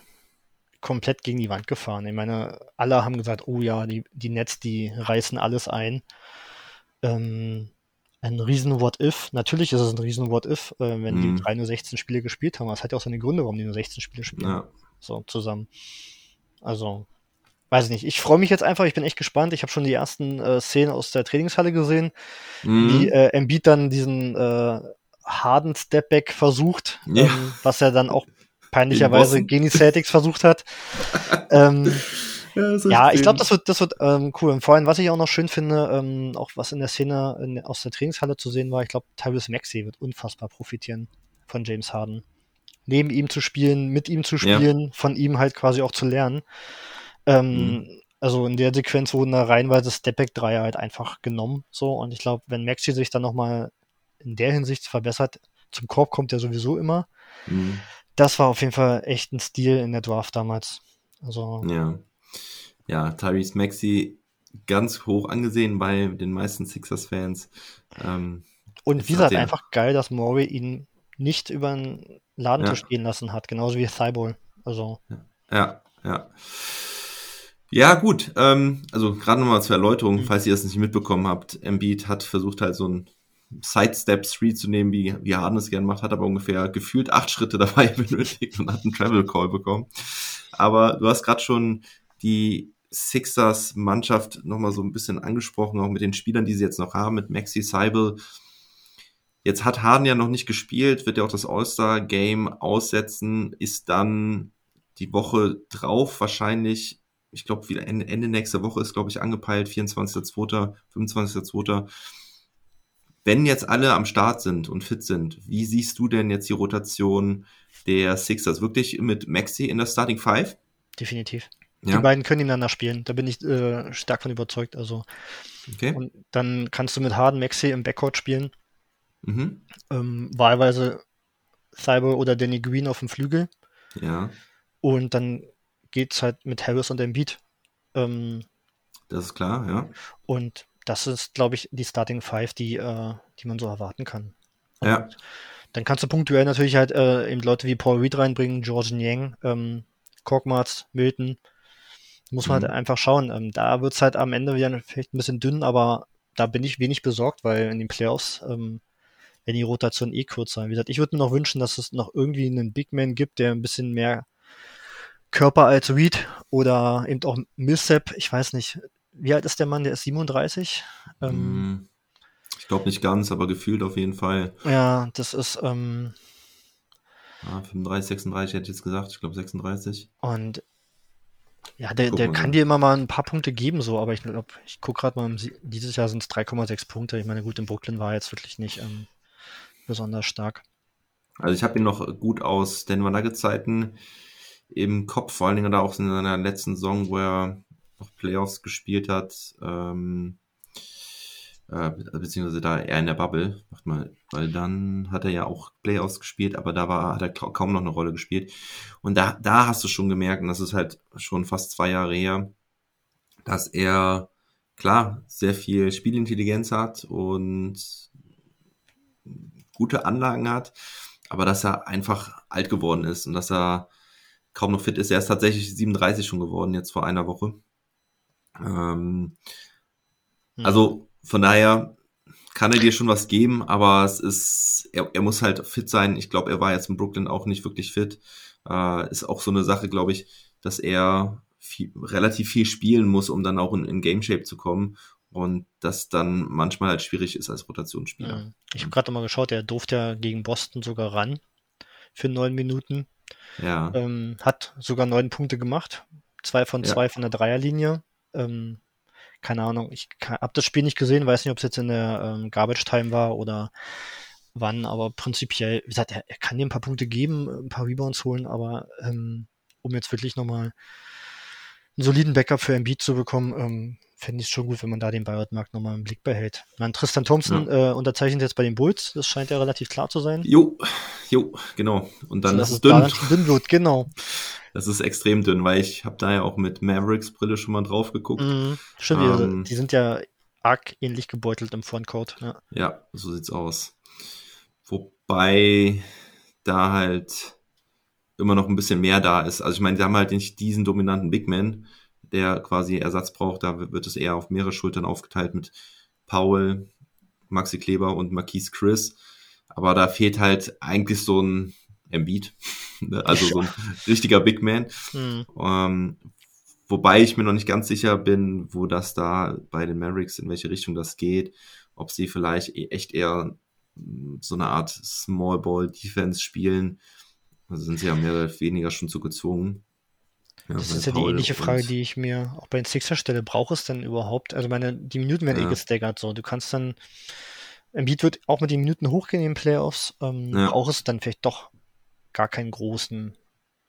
komplett gegen die Wand gefahren. Ich meine, alle haben gesagt, oh ja, die, die Nets, die reißen alles ein. Ähm, ein riesen What-If. Natürlich ist es ein riesen What-If, äh, wenn Mhm. die drei nur 16 Spiele gespielt haben. Das hat ja auch seine Gründe, warum die nur 16 Spiele spielen. ja. So zusammen. Also, weiß ich nicht. Ich freue mich jetzt einfach. Ich bin echt gespannt. Ich habe schon die ersten äh, Szenen aus der Trainingshalle gesehen, Mhm. wie äh, Embiid dann diesen äh, harden Stepback versucht, Ja. ähm, was er dann auch peinlicherweise gegen die Celtics versucht hat. (laughs) ähm, ja, ja, ich glaube, das wird, das wird ähm, cool. Und vor allem, was ich auch noch schön finde, ähm, auch was in der Szene in, aus der Trainingshalle zu sehen war, ich glaube, Tyrese Maxey wird unfassbar profitieren von James Harden. Neben ihm zu spielen, mit ihm zu Ja. spielen, von ihm halt quasi auch zu lernen. Ähm, Mhm. Also in der Sequenz wurden da reihenweise Stepback-Dreier halt einfach genommen. So, und ich glaube, wenn Maxi sich dann nochmal in der Hinsicht verbessert, zum Korb kommt er sowieso immer. Mhm. Das war auf jeden Fall echt ein Stil in der Draft damals. Also, Ja. Ja, Tyrese Maxey ganz hoch angesehen bei den meisten Sixers-Fans. Ähm, Und wie gesagt, einfach geil, dass Maury ihn nicht über den Ladentisch Ja. gehen lassen hat, genauso wie Thibault. Also, ja, ja. Ja, gut. Ähm, also gerade nochmal zur Erläuterung, falls ihr das nicht mitbekommen habt. Embiid hat versucht halt so ein Sidestep-Three zu nehmen, wie, wie Harden es gern macht, hat aber ungefähr gefühlt acht Schritte (laughs) dabei benötigt und hat einen Travel-Call bekommen. Aber du hast gerade schon die Sixers-Mannschaft nochmal so ein bisschen angesprochen, auch mit den Spielern, die sie jetzt noch haben, mit Maxi Seibel. Jetzt hat Harden ja noch nicht gespielt, wird ja auch das All-Star-Game aussetzen, ist dann die Woche drauf wahrscheinlich, ich glaube, wieder Ende, Ende nächster Woche ist, glaube ich, angepeilt, 24.02., 25.02. Wenn jetzt alle am Start sind und fit sind, wie siehst du denn jetzt die Rotation der Sixers? Wirklich mit Maxi in der Starting Five? definitiv. Ja, Die beiden können nebeneinander spielen. Da bin ich äh, stark von überzeugt. Also, okay. und dann kannst du mit Harden Maxi im Backcourt spielen. Mhm. Ähm, wahlweise Thibault oder Danny Green auf dem Flügel. Ja, Und dann geht's halt mit Harris und Embiid. Ähm, das ist klar, ja. und das ist, glaube ich, die Starting Five, die, äh, die man so erwarten kann. Und Ja. Dann kannst du punktuell natürlich halt äh, eben Leute wie Paul Reed reinbringen, George Yang, ähm, Korkmaz, Milton. Muss man Mhm. halt einfach schauen. Ähm, da wird's halt am Ende wieder vielleicht ein bisschen dünn, aber da bin ich wenig besorgt, weil in den Playoffs ähm, wenn die Rotation eh kürzer. Wie gesagt, ich würde mir noch wünschen, dass es noch irgendwie einen Big Man gibt, der ein bisschen mehr Körper als Reed oder eben auch Millsap. Ich weiß nicht, wie alt ist der Mann? Der ist 37. Ähm, Mm, Ich glaube nicht ganz, aber gefühlt auf jeden Fall. Ja, das ist, ähm, Ja, 35, 36 hätte ich jetzt gesagt. Ich glaube 36. und ja, der, der kann dir immer mal ein paar Punkte geben, so, aber ich glaube, ich gucke gerade mal, dieses Jahr sind es 3,6 Punkte. Ich meine, gut, in Brooklyn war er jetzt wirklich nicht ähm, besonders stark. Also ich habe ihn noch gut aus Denver Nuggets Zeiten im Kopf, vor allen Dingen da auch in seiner letzten Saison, wo er noch Playoffs gespielt hat, ähm, äh, beziehungsweise da eher in der Bubble, macht mal, weil dann hat er ja auch Playoffs gespielt, aber da war, hat er ka- kaum noch eine Rolle gespielt. Und da, da hast du schon gemerkt, und das ist halt schon fast zwei Jahre her, dass er klar sehr viel Spielintelligenz hat und gute Anlagen hat, aber dass er einfach alt geworden ist und dass er kaum noch fit ist. Er ist tatsächlich 37 schon geworden, jetzt vor einer Woche. Ähm, Hm. also von daher kann er dir schon was geben, aber es ist, er, er muss halt fit sein. Ich glaube, er war jetzt in Brooklyn auch nicht wirklich fit. Äh, ist auch so eine Sache, glaube ich, dass er viel, relativ viel spielen muss, um dann auch in, in Game Shape zu kommen. Und das dann manchmal halt schwierig ist als Rotationsspieler. Mhm. Ich habe gerade mal geschaut, der durfte ja gegen Boston sogar ran für neun Minuten. Ja. Ähm, hat sogar neun Punkte gemacht. Zwei von Ja. zwei von der Dreierlinie. Ähm, keine Ahnung, ich habe das Spiel nicht gesehen, weiß nicht, ob es jetzt in der ähm, Garbage Time war oder wann, aber prinzipiell, wie gesagt, er, er kann dir ein paar Punkte geben, ein paar Rebounds holen, aber ähm, um jetzt wirklich nochmal einen soliden Backup für Embiid zu bekommen, ähm, fände ich es schon gut, wenn man da den Buyout-Markt nochmal im Blick behält. Dann Tristan Thompson äh, unterzeichnet jetzt bei den Bulls, das scheint ja relativ klar zu sein. Jo, jo, genau. Und dann So, ist es dünn. dann schon dünn wird, genau. Das ist extrem dünn, weil ich habe da ja auch mit Mavericks Brille schon mal drauf geguckt. Mhm. Stimmt, Ähm, die, die sind ja arg ähnlich gebeutelt im Frontcourt. Ja. Ja, so sieht's aus. wobei da halt immer noch ein bisschen mehr da ist. Also ich meine, sie haben halt nicht diesen dominanten Big Man, der quasi Ersatz braucht. Da wird es eher auf mehrere Schultern aufgeteilt mit Paul, Maxi Kleber und Marquise Chris. Aber da fehlt halt eigentlich so ein Embiid, (laughs) ne? also so ein (laughs) richtiger Big Man. Mhm. Ähm, wobei ich mir noch nicht ganz sicher bin, wo das da bei den Mavericks, in welche Richtung das geht. Ob sie vielleicht e-, echt eher so eine Art Small Ball Defense spielen. Also sind sie ja mehr oder weniger schon zu gezwungen. Ja, das ist ja Paul die ähnliche Frage, die ich mir auch bei den Sixers stelle. Braucht es denn überhaupt? Also meine, die Minuten werden eh ja. eh gestaggert so. Du kannst dann, Embiid wird auch mit den Minuten hochgehen in den Playoffs. Ähm, ja. Braucht es dann vielleicht doch gar keinen großen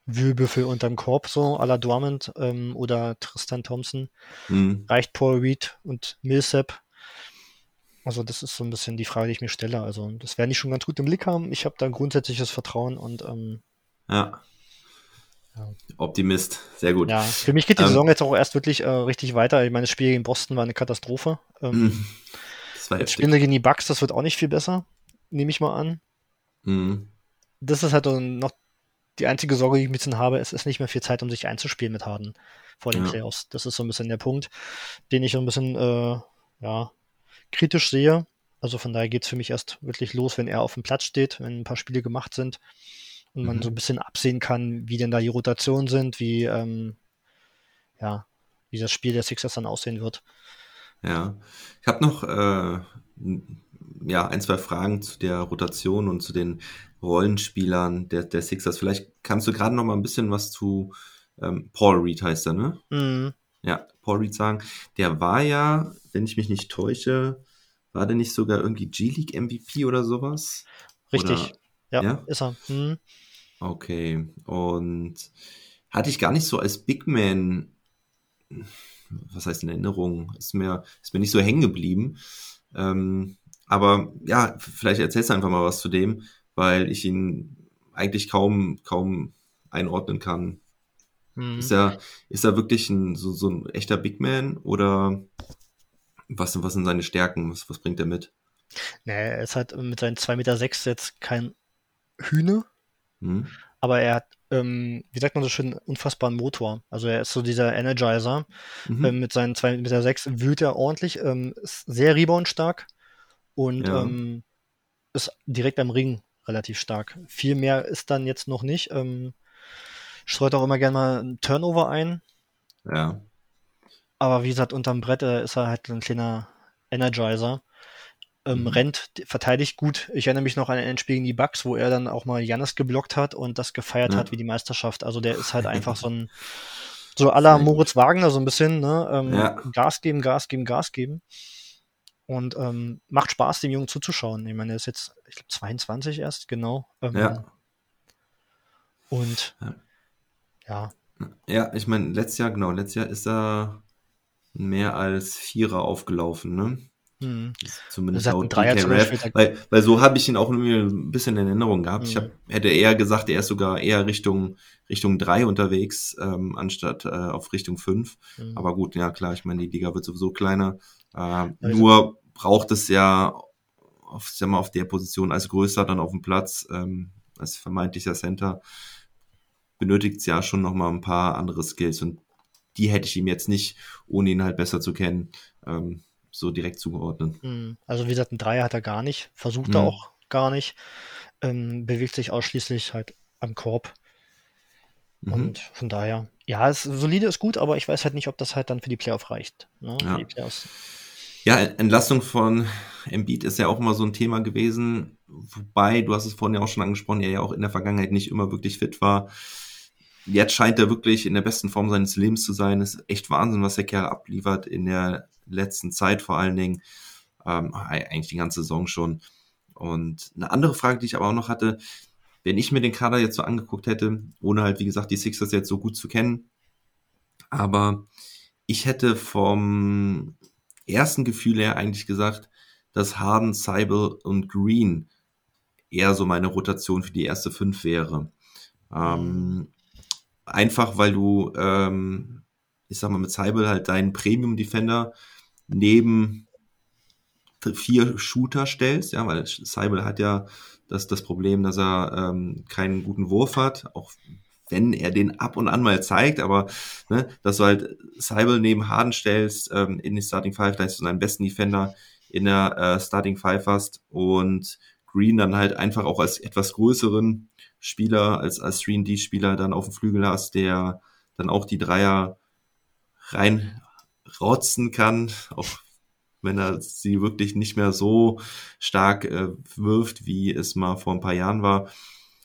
Wühlbüffel unterm Korb, so à la Drummond ähm, oder Tristan Thompson. Mhm. Reicht Paul Reed und Millsap also das ist so ein bisschen die Frage, die ich mir stelle. Also das werden die schon ganz gut im Blick haben. Ich habe da grundsätzliches Vertrauen und ähm, ja. Ja. Optimist, sehr gut. Ja, für mich geht die ähm, Saison jetzt auch erst wirklich äh, richtig weiter. Ich meine, das Spiel gegen Boston war eine Katastrophe. Ähm, mhm. das war das Spiel gegen die Bucks, das wird auch nicht viel besser, nehme ich mal an. Mhm. Das ist halt noch die einzige Sorge, die ich ein bisschen habe. Es ist nicht mehr viel Zeit, um sich einzuspielen mit Harden vor den ja. Playoffs. Das ist so ein bisschen der Punkt, den ich so ein bisschen äh, ja, kritisch sehe. Also von daher geht es für mich erst wirklich los, wenn er auf dem Platz steht, wenn ein paar Spiele gemacht sind und mhm. man so ein bisschen absehen kann, wie denn da die Rotationen sind, wie, ähm, ja, wie das Spiel der Sixers dann aussehen wird. Ja, ich habe noch äh, ja, ein, zwei Fragen zu der Rotation und zu den Rollenspielern der, der Sixers. Vielleicht kannst du gerade noch mal ein bisschen was zu ähm, Paul Reed heißt er, ne? Mhm. Ja, Paul Reed sagen. Der war ja, wenn ich mich nicht täusche, war der nicht sogar irgendwie G-League MVP oder sowas? Richtig. Oder, ja, ja, ist er. Hm. Okay. Und hatte ich gar nicht so als Big Man, was heißt in Erinnerung, ist mir, ist mir nicht so hängen geblieben. Ähm, aber ja, vielleicht erzählst du einfach mal was zu dem, weil ich ihn eigentlich kaum, kaum einordnen kann. Mhm. Ist er, ist er wirklich ein, so, so ein echter Big Man oder was, was sind seine Stärken? Was, was bringt er mit? Naja, er ist halt mit seinen 2,6 Meter sechs jetzt kein Hühne, mhm. aber er hat, ähm, wie sagt man so schön, unfassbaren Motor. Also er ist so dieser Energizer. Mhm. Ähm, mit seinen 2,6 Meter sechs wühlt er ordentlich, ähm, ist sehr reboundstark und ja. ähm, ist direkt am Ring relativ stark. Viel mehr ist dann jetzt noch nicht. Ähm, streut auch immer gerne mal einen Turnover ein. Ja. Aber wie gesagt, unterm Brett äh, ist er halt ein kleiner Energizer. Ähm, mhm. Rennt, verteidigt gut. Ich erinnere mich noch an ein Spiel gegen die Bucks, wo er dann auch mal Janis geblockt hat und das gefeiert ja. hat wie die Meisterschaft. Also der ist halt einfach so ein, (laughs) so aller Moritz Wagner so ein bisschen, ne? Ähm, ja. Gas geben, Gas geben, Gas geben. Und ähm, macht Spaß, dem Jungen zuzuschauen. Ich meine, er ist jetzt, ich glaube, 22 erst, genau. Ähm, ja. Und ja. Ja. Ja, ich meine, letztes Jahr, genau, letztes Jahr ist er mehr als Vierer aufgelaufen, ne? Mhm. Zumindest laut DKRF. Weil, weil so habe ich ihn auch irgendwie ein bisschen in Erinnerung gehabt. Mhm. Ich hab, hätte eher gesagt, er ist sogar eher Richtung Richtung 3 unterwegs, ähm, anstatt äh, auf Richtung 5. Mhm. Aber gut, ja klar, ich meine, die Liga wird sowieso kleiner. Äh, also, nur braucht es ja auf, sag mal, auf der Position als größer dann auf dem Platz, ähm, als vermeintlicher Center, benötigt es ja schon nochmal ein paar andere Skills und die hätte ich ihm jetzt nicht, ohne ihn halt besser zu kennen, ähm, so direkt zugeordnet. Hm. Also wie gesagt, ein Dreier hat er gar nicht, versucht mhm. er auch gar nicht, ähm, bewegt sich ausschließlich halt am Korb. Mhm. Und von daher, ja, es, solide ist gut, aber ich weiß halt nicht, ob das halt dann für die Playoff reicht. Ne? Ja. ja, Entlastung von Embiid ist ja auch immer so ein Thema gewesen, wobei, du hast es vorhin ja auch schon angesprochen, er ja auch in der Vergangenheit nicht immer wirklich fit war jetzt scheint er wirklich in der besten Form seines Lebens zu sein. ist echt Wahnsinn, was der Kerl abliefert in der letzten Zeit vor allen Dingen. Ähm, eigentlich die ganze Saison schon. Und eine andere Frage, die ich aber auch noch hatte, wenn ich mir den Kader jetzt so angeguckt hätte, ohne halt, wie gesagt, die Sixers jetzt so gut zu kennen, aber ich hätte vom ersten Gefühl her eigentlich gesagt, dass Harden, Seibel und Green eher so meine Rotation für die erste fünf wäre. Ähm, Einfach weil du, ähm, ich sag mal, mit Cybel halt deinen Premium-Defender neben vier Shooter stellst, ja, weil Cybel hat ja das, das Problem, dass er ähm, keinen guten Wurf hat, auch wenn er den ab und an mal zeigt, aber ne, dass du halt Seibel neben Harden stellst ähm, in die Starting Five, da ist du deinen besten Defender in der äh, Starting Five hast und Green dann halt einfach auch als etwas größeren Spieler, als, als 3D-Spieler dann auf dem Flügel hast, der dann auch die Dreier reinrotzen kann, auch wenn er sie wirklich nicht mehr so stark äh, wirft, wie es mal vor ein paar Jahren war.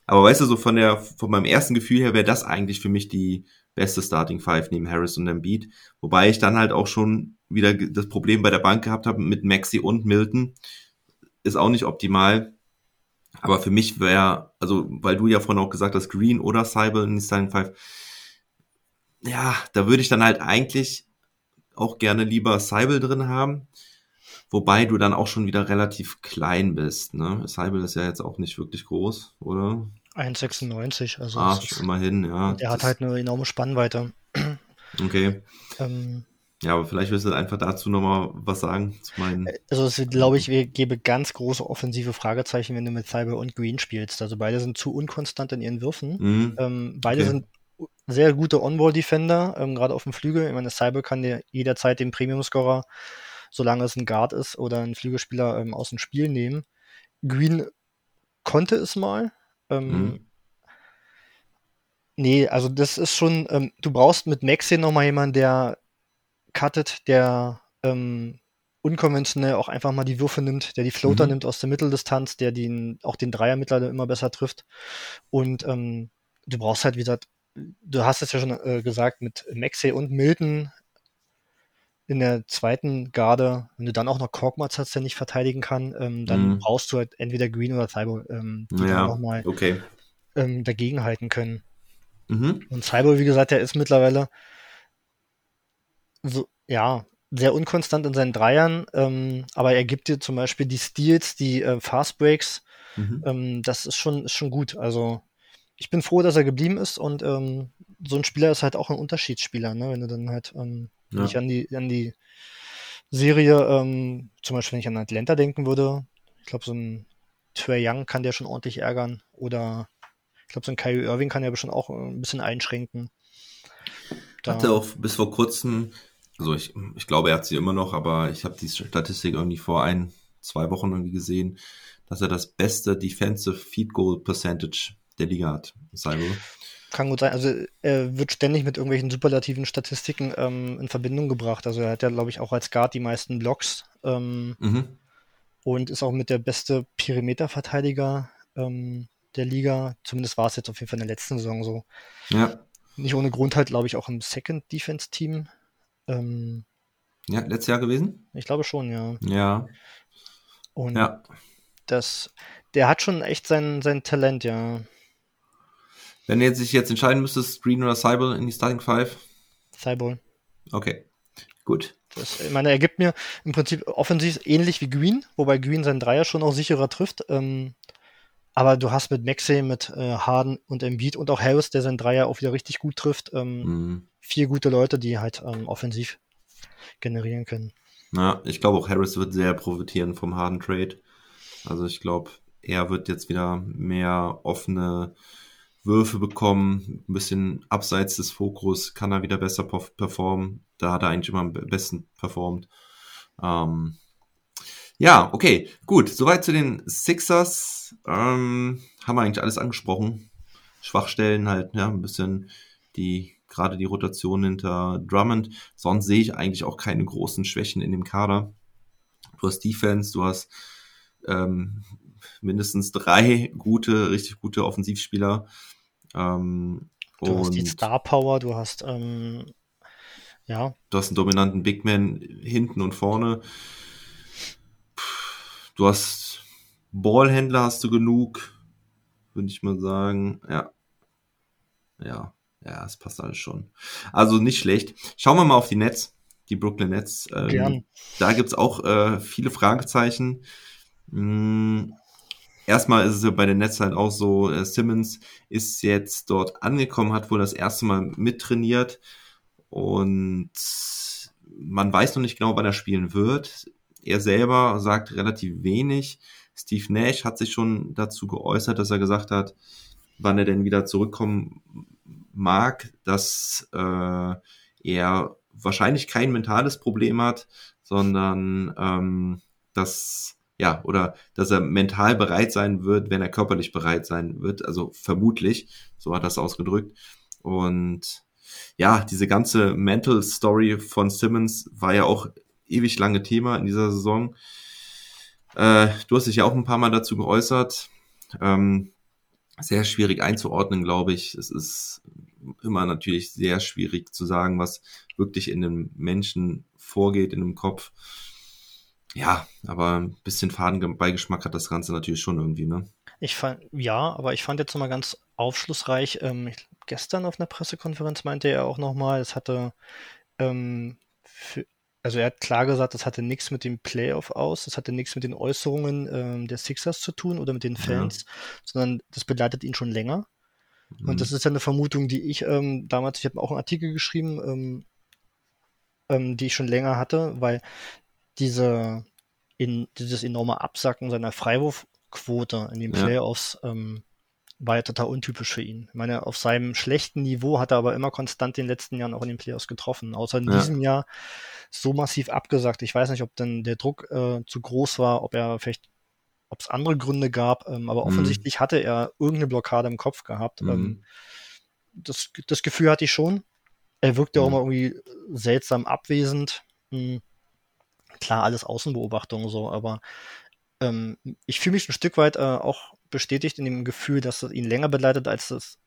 Aber weißt du, so von der, von meinem ersten Gefühl her wäre das eigentlich für mich die beste Starting Five neben Harris und Embiid. Wobei ich dann halt auch schon wieder das Problem bei der Bank gehabt habe mit Maxi und Milton. Ist auch nicht optimal. Aber für mich wäre, also, weil du ja vorhin auch gesagt hast, Green oder Cyber in die Starting Five, ja, da würde ich dann halt eigentlich auch gerne lieber Seibel drin haben. Wobei du dann auch schon wieder relativ klein bist. Ne? Seibel ist ja jetzt auch nicht wirklich groß, oder? 1,96. Also ah, immerhin, ja. Der hat halt eine enorme Spannweite. Okay. Ähm, ja, aber vielleicht wirst du einfach dazu nochmal was sagen zu meinen. Also es glaube ich, wir gebe ganz große offensive Fragezeichen, wenn du mit Cyber und Green spielst. Also beide sind zu unkonstant in ihren Würfen. Mhm. Ähm, beide okay. sind sehr gute On-Ball-Defender, ähm, gerade auf dem Flügel. Ich meine, Cyber kann dir jederzeit den Premium-Scorer, solange es ein Guard ist oder ein Flügelspieler ähm, aus dem Spiel nehmen. Green konnte es mal, ähm, mhm. Nee, also das ist schon, ähm, du brauchst mit Maxi nochmal jemanden, der cuttet, der ähm, unkonventionell auch einfach mal die Würfe nimmt, der die Floater mhm. nimmt aus der Mitteldistanz, der den, auch den Dreier mittlerweile immer besser trifft. Und ähm, du brauchst halt, wie gesagt, du hast es ja schon äh, gesagt, mit Maxey und Milton in der zweiten Garde, wenn du dann auch noch Korkmaz hast, der nicht verteidigen kann, ähm, dann mhm. brauchst du halt entweder Green oder Cyborg, ähm, die ja, dann nochmal okay. ähm, dagegenhalten können. Mhm. Und Cyborg, wie gesagt, der ist mittlerweile so, ja, sehr unkonstant in seinen Dreiern, ähm, aber er gibt dir zum Beispiel die Steals, die äh, Fast Breaks, mhm. ähm, das ist schon, ist schon gut. Also ich bin froh, dass er geblieben ist und ähm, so ein Spieler ist halt auch ein Unterschiedsspieler, ne? wenn du dann halt ähm, ja. ich an die, an die Serie, ähm, zum Beispiel wenn ich an Atlanta denken würde, ich glaube, so ein Trey Young kann der schon ordentlich ärgern. Oder ich glaube, so ein Kyrie Irving kann ja bestimmt auch äh, ein bisschen einschränken. Da hatte auch bis vor kurzem, also ich, ich glaube, er hat sie immer noch, aber ich habe die Statistik irgendwie vor ein, zwei Wochen irgendwie gesehen, dass er das beste Defensive Feed Goal Percentage der Liga hat. Cyber. Kann gut sein. Also er wird ständig mit irgendwelchen superlativen Statistiken ähm, in Verbindung gebracht. Also er hat ja, glaube ich, auch als Guard die meisten Blocks ähm, mhm. und ist auch mit der beste Perimeterverteidiger ähm, der Liga. Zumindest war es jetzt auf jeden Fall in der letzten Saison so. Ja. Nicht ohne Grund halt, glaube ich, auch im Second Defense Team. Ähm, ja, letztes Jahr gewesen? Ich glaube schon, ja. Ja. Und ja. das, der hat schon echt sein, sein Talent, ja. Wenn du jetzt sich jetzt entscheiden müsstest, Green oder Cybel in die Starting Five? Cybel. Okay, gut. Das, ich meine, er gibt mir im Prinzip offensiv ähnlich wie Green, wobei Green seinen Dreier schon auch sicherer trifft. Ähm, aber du hast mit Maxey, mit äh, Harden und Embiid und auch Harris, der seinen Dreier auch wieder richtig gut trifft, ähm, mhm. vier gute Leute, die halt ähm, offensiv generieren können. Ja, ich glaube auch Harris wird sehr profitieren vom Harden Trade. Also ich glaube, er wird jetzt wieder mehr offene Würfe bekommen, ein bisschen abseits des Fokus kann er wieder besser performen. Da hat er eigentlich immer am besten performt. Ähm, ja, okay, gut. Soweit zu den Sixers. Ähm, haben wir eigentlich alles angesprochen. Schwachstellen halt, ja, ein bisschen die, gerade die Rotation hinter Drummond. Sonst sehe ich eigentlich auch keine großen Schwächen in dem Kader. Du hast Defense, du hast ähm, mindestens drei gute, richtig gute Offensivspieler. Ähm, du hast die Star Power, du hast ähm, ja. Du hast einen dominanten Big Man hinten und vorne. Du hast Ballhändler, hast du genug, würde ich mal sagen. Ja. Ja, ja, es passt alles schon. Also nicht schlecht. Schauen wir mal auf die Nets, die Brooklyn Nets. Ähm, Gern. Da gibt's auch äh, viele Fragezeichen. Hm, erstmal ist es ja bei den Nets halt auch so, äh, Simmons ist jetzt dort angekommen, hat wohl das erste Mal mittrainiert und man weiß noch nicht genau, wann er spielen wird. Er selber sagt relativ wenig. Steve Nash hat sich schon dazu geäußert, dass er gesagt hat, wann er denn wieder zurückkommen mag, dass äh, er wahrscheinlich kein mentales Problem hat, sondern ähm, dass ja, oder dass er mental bereit sein wird, wenn er körperlich bereit sein wird. Also vermutlich, so hat er es ausgedrückt. Und ja, diese ganze Mental Story von Simmons war ja auch ewig lange Thema in dieser Saison. Äh, du hast dich ja auch ein paar Mal dazu geäußert. Ähm, sehr schwierig einzuordnen, glaube ich. Es ist immer natürlich sehr schwierig zu sagen, was wirklich in einem Menschen vorgeht, in einem Kopf. Ja, aber ein bisschen Fadenbeigeschmack hat das Ganze natürlich schon irgendwie, ne? Ich fand, ja, aber ich fand jetzt nochmal ganz aufschlussreich, ähm, gestern auf einer Pressekonferenz meinte er auch nochmal, es hatte, ähm, für, also er hat klar gesagt, das hatte nichts mit dem Playoff aus, das hatte nichts mit den Äußerungen ähm, der Sixers zu tun oder mit den Fans, ja. sondern das begleitet ihn schon länger. Mhm. Und das ist ja eine Vermutung, die ich ähm, damals, ich habe auch einen Artikel geschrieben, ähm, ähm, die ich schon länger hatte, weil diese in, dieses enorme Absacken seiner Freiwurfquote in den Playoffs ja. ähm, war ja total untypisch für ihn. Ich meine, auf seinem schlechten Niveau hat er aber immer konstant in den letzten Jahren auch in den Playoffs getroffen. Außer in ja. diesem Jahr so massiv abgesagt. Ich weiß nicht, ob denn der Druck äh, zu groß war, ob er vielleicht, ob es andere Gründe gab, ähm, aber mhm. offensichtlich mhm. hatte er irgendeine Blockade im Kopf gehabt. Mhm. Ähm, das, das Gefühl hatte ich schon. Er wirkte mhm. auch immer irgendwie seltsam abwesend. Hm. Klar, alles Außenbeobachtung so, aber ähm, ich fühle mich ein Stück weit äh, auch bestätigt in dem Gefühl, dass es ihn länger begleitet, als das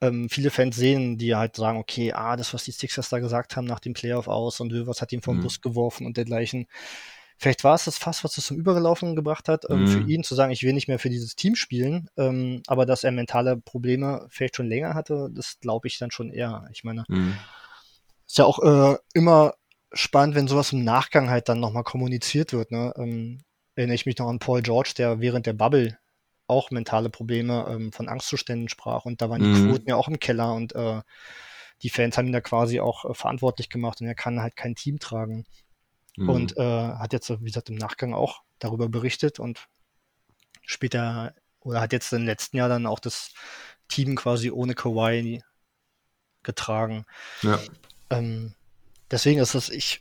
ähm, viele Fans sehen, die halt sagen, okay, ah, das, was die Sixers da gesagt haben nach dem Playoff aus und Rivers hat ihn vom mhm. Bus geworfen und dergleichen. Vielleicht war es das Fass, was es zum Übergelaufen gebracht hat, ähm, mhm. für ihn zu sagen, ich will nicht mehr für dieses Team spielen, ähm, aber dass er mentale Probleme vielleicht schon länger hatte, das glaube ich dann schon eher. Ich meine, mhm. ist ja auch äh, immer spannend, wenn sowas im Nachgang halt dann nochmal kommuniziert wird. Ne? Ähm, erinnere ich mich noch an Paul George, der während der Bubble auch mentale Probleme ähm, von Angstzuständen sprach und da waren die mhm. Quoten ja auch im Keller und äh, die Fans haben ihn da quasi auch äh, verantwortlich gemacht und er kann halt kein Team tragen. Mhm. Und äh, hat jetzt, wie gesagt, im Nachgang auch darüber berichtet und später oder hat jetzt im letzten Jahr dann auch das Team quasi ohne Kawhi getragen. Ja. Ähm, deswegen ist es, ich,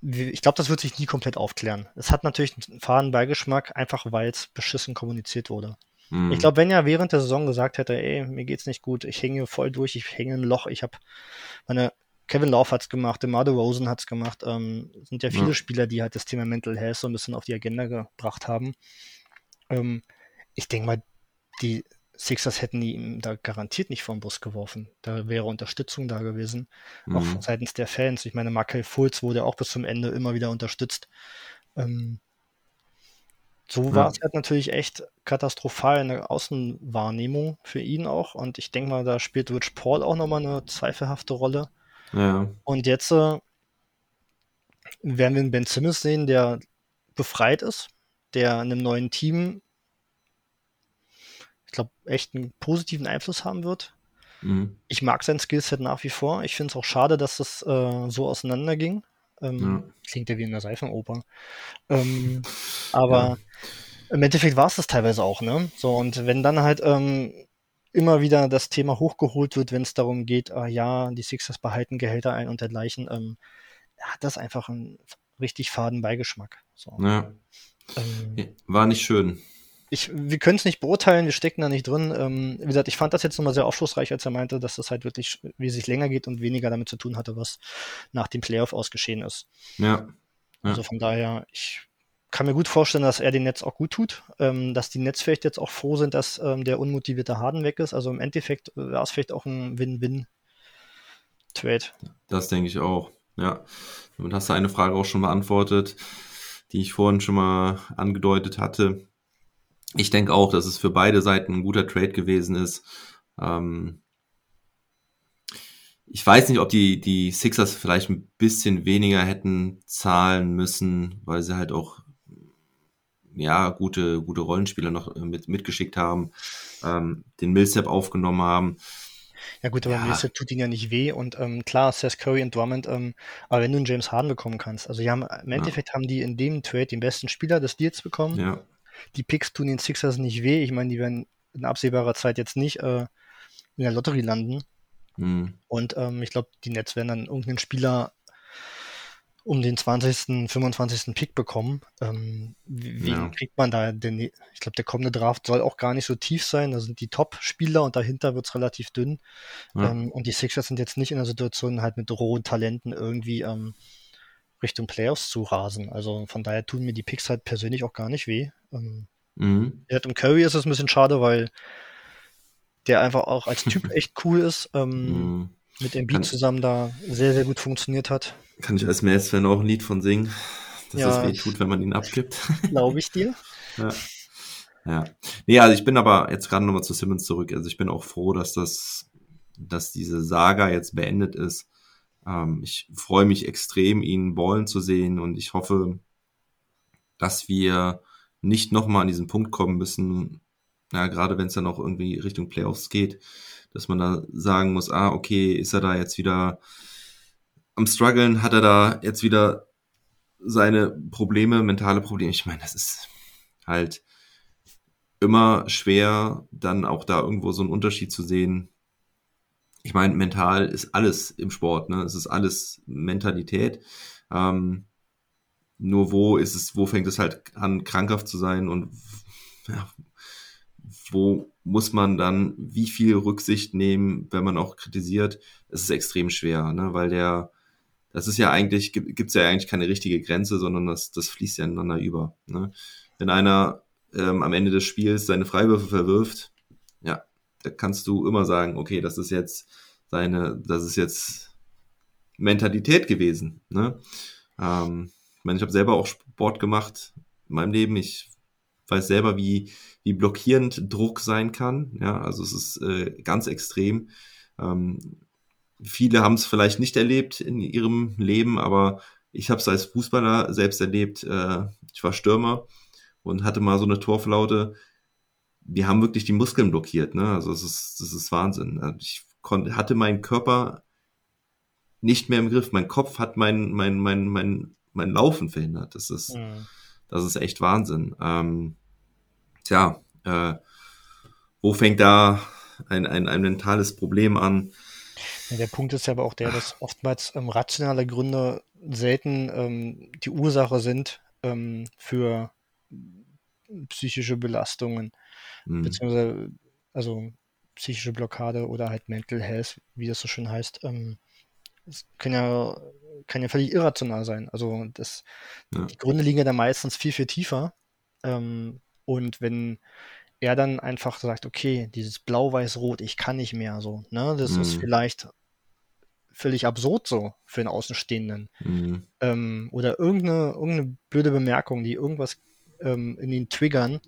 ich glaube, das wird sich nie komplett aufklären. Es hat natürlich einen faden Beigeschmack, einfach weil es beschissen kommuniziert wurde. Mhm. Ich glaube, wenn er während der Saison gesagt hätte, ey, mir geht's nicht gut, ich hänge voll durch, ich hänge ein Loch, ich habe meine Kevin Love hat's gemacht, DeMar Rosen hat's gemacht, ähm, sind ja viele ja. Spieler, die halt das Thema Mental Health so ein bisschen auf die Agenda gebracht haben. Ähm, ich denke mal, die Sixers hätten ihm da garantiert nicht vom Bus geworfen. Da wäre Unterstützung da gewesen, mhm. auch seitens der Fans. Ich meine, Markel Fultz wurde auch bis zum Ende immer wieder unterstützt. Ähm, so ja. war es halt natürlich echt katastrophal in der Außenwahrnehmung für ihn auch. Und ich denke mal, da spielt Rich Paul auch nochmal eine zweifelhafte Rolle. Ja. Und jetzt äh, werden wir einen Ben Simmons sehen, der befreit ist, der in einem neuen Team ich glaube, echt einen positiven Einfluss haben wird. Mhm. Ich mag sein Skillset nach wie vor. Ich finde es auch schade, dass das äh, so auseinanderging. Ähm, ja. Klingt ja wie in der Seifenoper. Ähm, (laughs) aber ja. im Endeffekt war es das teilweise auch, ne? So, und wenn dann halt ähm, immer wieder das Thema hochgeholt wird, wenn es darum geht, ah ja, die Sixers behalten Gehälter ein und dergleichen, ähm, hat das einfach einen richtig faden Beigeschmack. So. Ja. Ähm, war nicht schön ich, wir können es nicht beurteilen, wir stecken da nicht drin. Ähm, wie gesagt, ich fand das jetzt nochmal sehr aufschlussreich, als er meinte, dass das halt wirklich wesentlich länger geht und weniger damit zu tun hatte, was nach dem Playoff ausgeschehen ist. Ja. ja. Also von daher, ich kann mir gut vorstellen, dass er den Netz auch gut tut, ähm, dass die Netz vielleicht jetzt auch froh sind, dass ähm, der unmotivierte Harden weg ist. Also im Endeffekt war es vielleicht auch ein Win-Win-Trade. Das denke ich auch, ja. Damit hast du eine Frage auch schon beantwortet, die ich vorhin schon mal angedeutet hatte ich denke auch, dass es für beide Seiten ein guter Trade gewesen ist. Ähm, ich weiß nicht, ob die, die Sixers vielleicht ein bisschen weniger hätten zahlen müssen, weil sie halt auch ja, gute, gute Rollenspieler noch mit, mitgeschickt haben, ähm, den Millsap aufgenommen haben. Ja gut, aber ja. Millsap tut ihnen ja nicht weh und ähm, klar, Seth Curry und Drummond, ähm, aber wenn du einen James Harden bekommen kannst, also die haben, im Endeffekt ja. haben die in dem Trade den besten Spieler des Deals bekommen. Ja die Picks tun den Sixers nicht weh. Ich meine, die werden in absehbarer Zeit jetzt nicht äh, in der Lotterie landen. Mhm. Und ähm, ich glaube, die Nets werden dann irgendeinen Spieler um den 20., 25. Pick bekommen. Ähm, wie Ja. kriegt man da denn? Ich glaube, der kommende Draft soll auch gar nicht so tief sein. Da sind die Top-Spieler und dahinter wird es relativ dünn. Ja. Ähm, und die Sixers sind jetzt nicht in der Situation, halt mit rohen Talenten irgendwie ähm, Richtung Playoffs zu rasen. Also von daher tun mir die Picks halt persönlich auch gar nicht weh. Ähm, Mhm. um Curry ist es ein bisschen schade, weil der einfach auch als Typ (laughs) echt cool ist. Ähm, Mhm. mit Embiid zusammen da sehr, sehr gut funktioniert hat. Kann ich als Mavs-Fan auch ein Lied von singen, dass Ja, es weh tut, wenn man ihn abgibt. (laughs) Glaube ich dir. (laughs) Ja. Ja. Nee, also ich bin aber jetzt gerade nochmal zu Simmons zurück. Also ich bin auch froh, dass das, dass diese Saga jetzt beendet ist. Ähm, ich freue mich extrem, ihn ballen zu sehen und ich hoffe, dass wir nicht nochmal an diesen Punkt kommen müssen, ja, gerade wenn es dann auch irgendwie Richtung Playoffs geht, dass man da sagen muss, ah, okay, ist er da jetzt wieder am struggeln, hat er da jetzt wieder seine Probleme, mentale Probleme. Ich meine, das ist halt immer schwer, dann auch da irgendwo so einen Unterschied zu sehen. Ich meine, mental ist alles im Sport, ne? Es ist alles Mentalität. Ähm, nur wo ist es, wo fängt es halt an, krankhaft zu sein und ja, wo muss man dann wie viel Rücksicht nehmen, wenn man auch kritisiert? Es ist extrem schwer, ne? Weil der, das ist ja eigentlich, gibt es ja eigentlich keine richtige Grenze, sondern das, das fließt ja ineinander über. Ne? Wenn einer ähm, am Ende des Spiels seine Freiwürfe verwirft, da kannst du immer sagen, okay, das ist jetzt seine, das ist jetzt Mentalität gewesen. Ne? Ähm, ich meine, ich habe selber auch Sport gemacht in meinem Leben. Ich weiß selber, wie, wie blockierend Druck sein kann. Ja, also es ist äh, ganz extrem. Ähm, viele haben es vielleicht nicht erlebt in ihrem Leben, aber ich habe es als Fußballer selbst erlebt. Äh, ich war Stürmer und hatte mal so eine Torflaute. Die haben wirklich die Muskeln blockiert. Ne? Also es ist, das ist Wahnsinn. Ich konnte, hatte meinen Körper nicht mehr im Griff. Mein Kopf hat mein, mein, mein, mein, mein Laufen verhindert. Das ist, Mhm. das ist echt Wahnsinn. Ähm, tja, äh, wo fängt da ein, ein, ein mentales Problem an? Ja, der Punkt ist ja aber auch der, dass oftmals ähm, rationale Gründe selten ähm, die Ursache sind ähm, für psychische Belastungen, Hm, beziehungsweise also psychische Blockade oder halt Mental Health, wie das so schön heißt. Ähm, es kann ja, kann ja völlig irrational sein. Also das, Ja. die Gründe liegen ja dann meistens viel, viel tiefer. Ähm, und wenn er dann einfach sagt, okay, dieses Blau-Weiß-Rot, ich kann nicht mehr so, ne? Das ist Mhm. vielleicht völlig absurd so für einen Außenstehenden. hm, Ähm, oder irgendeine, irgendeine blöde Bemerkung, die irgendwas ähm, in ihn triggern,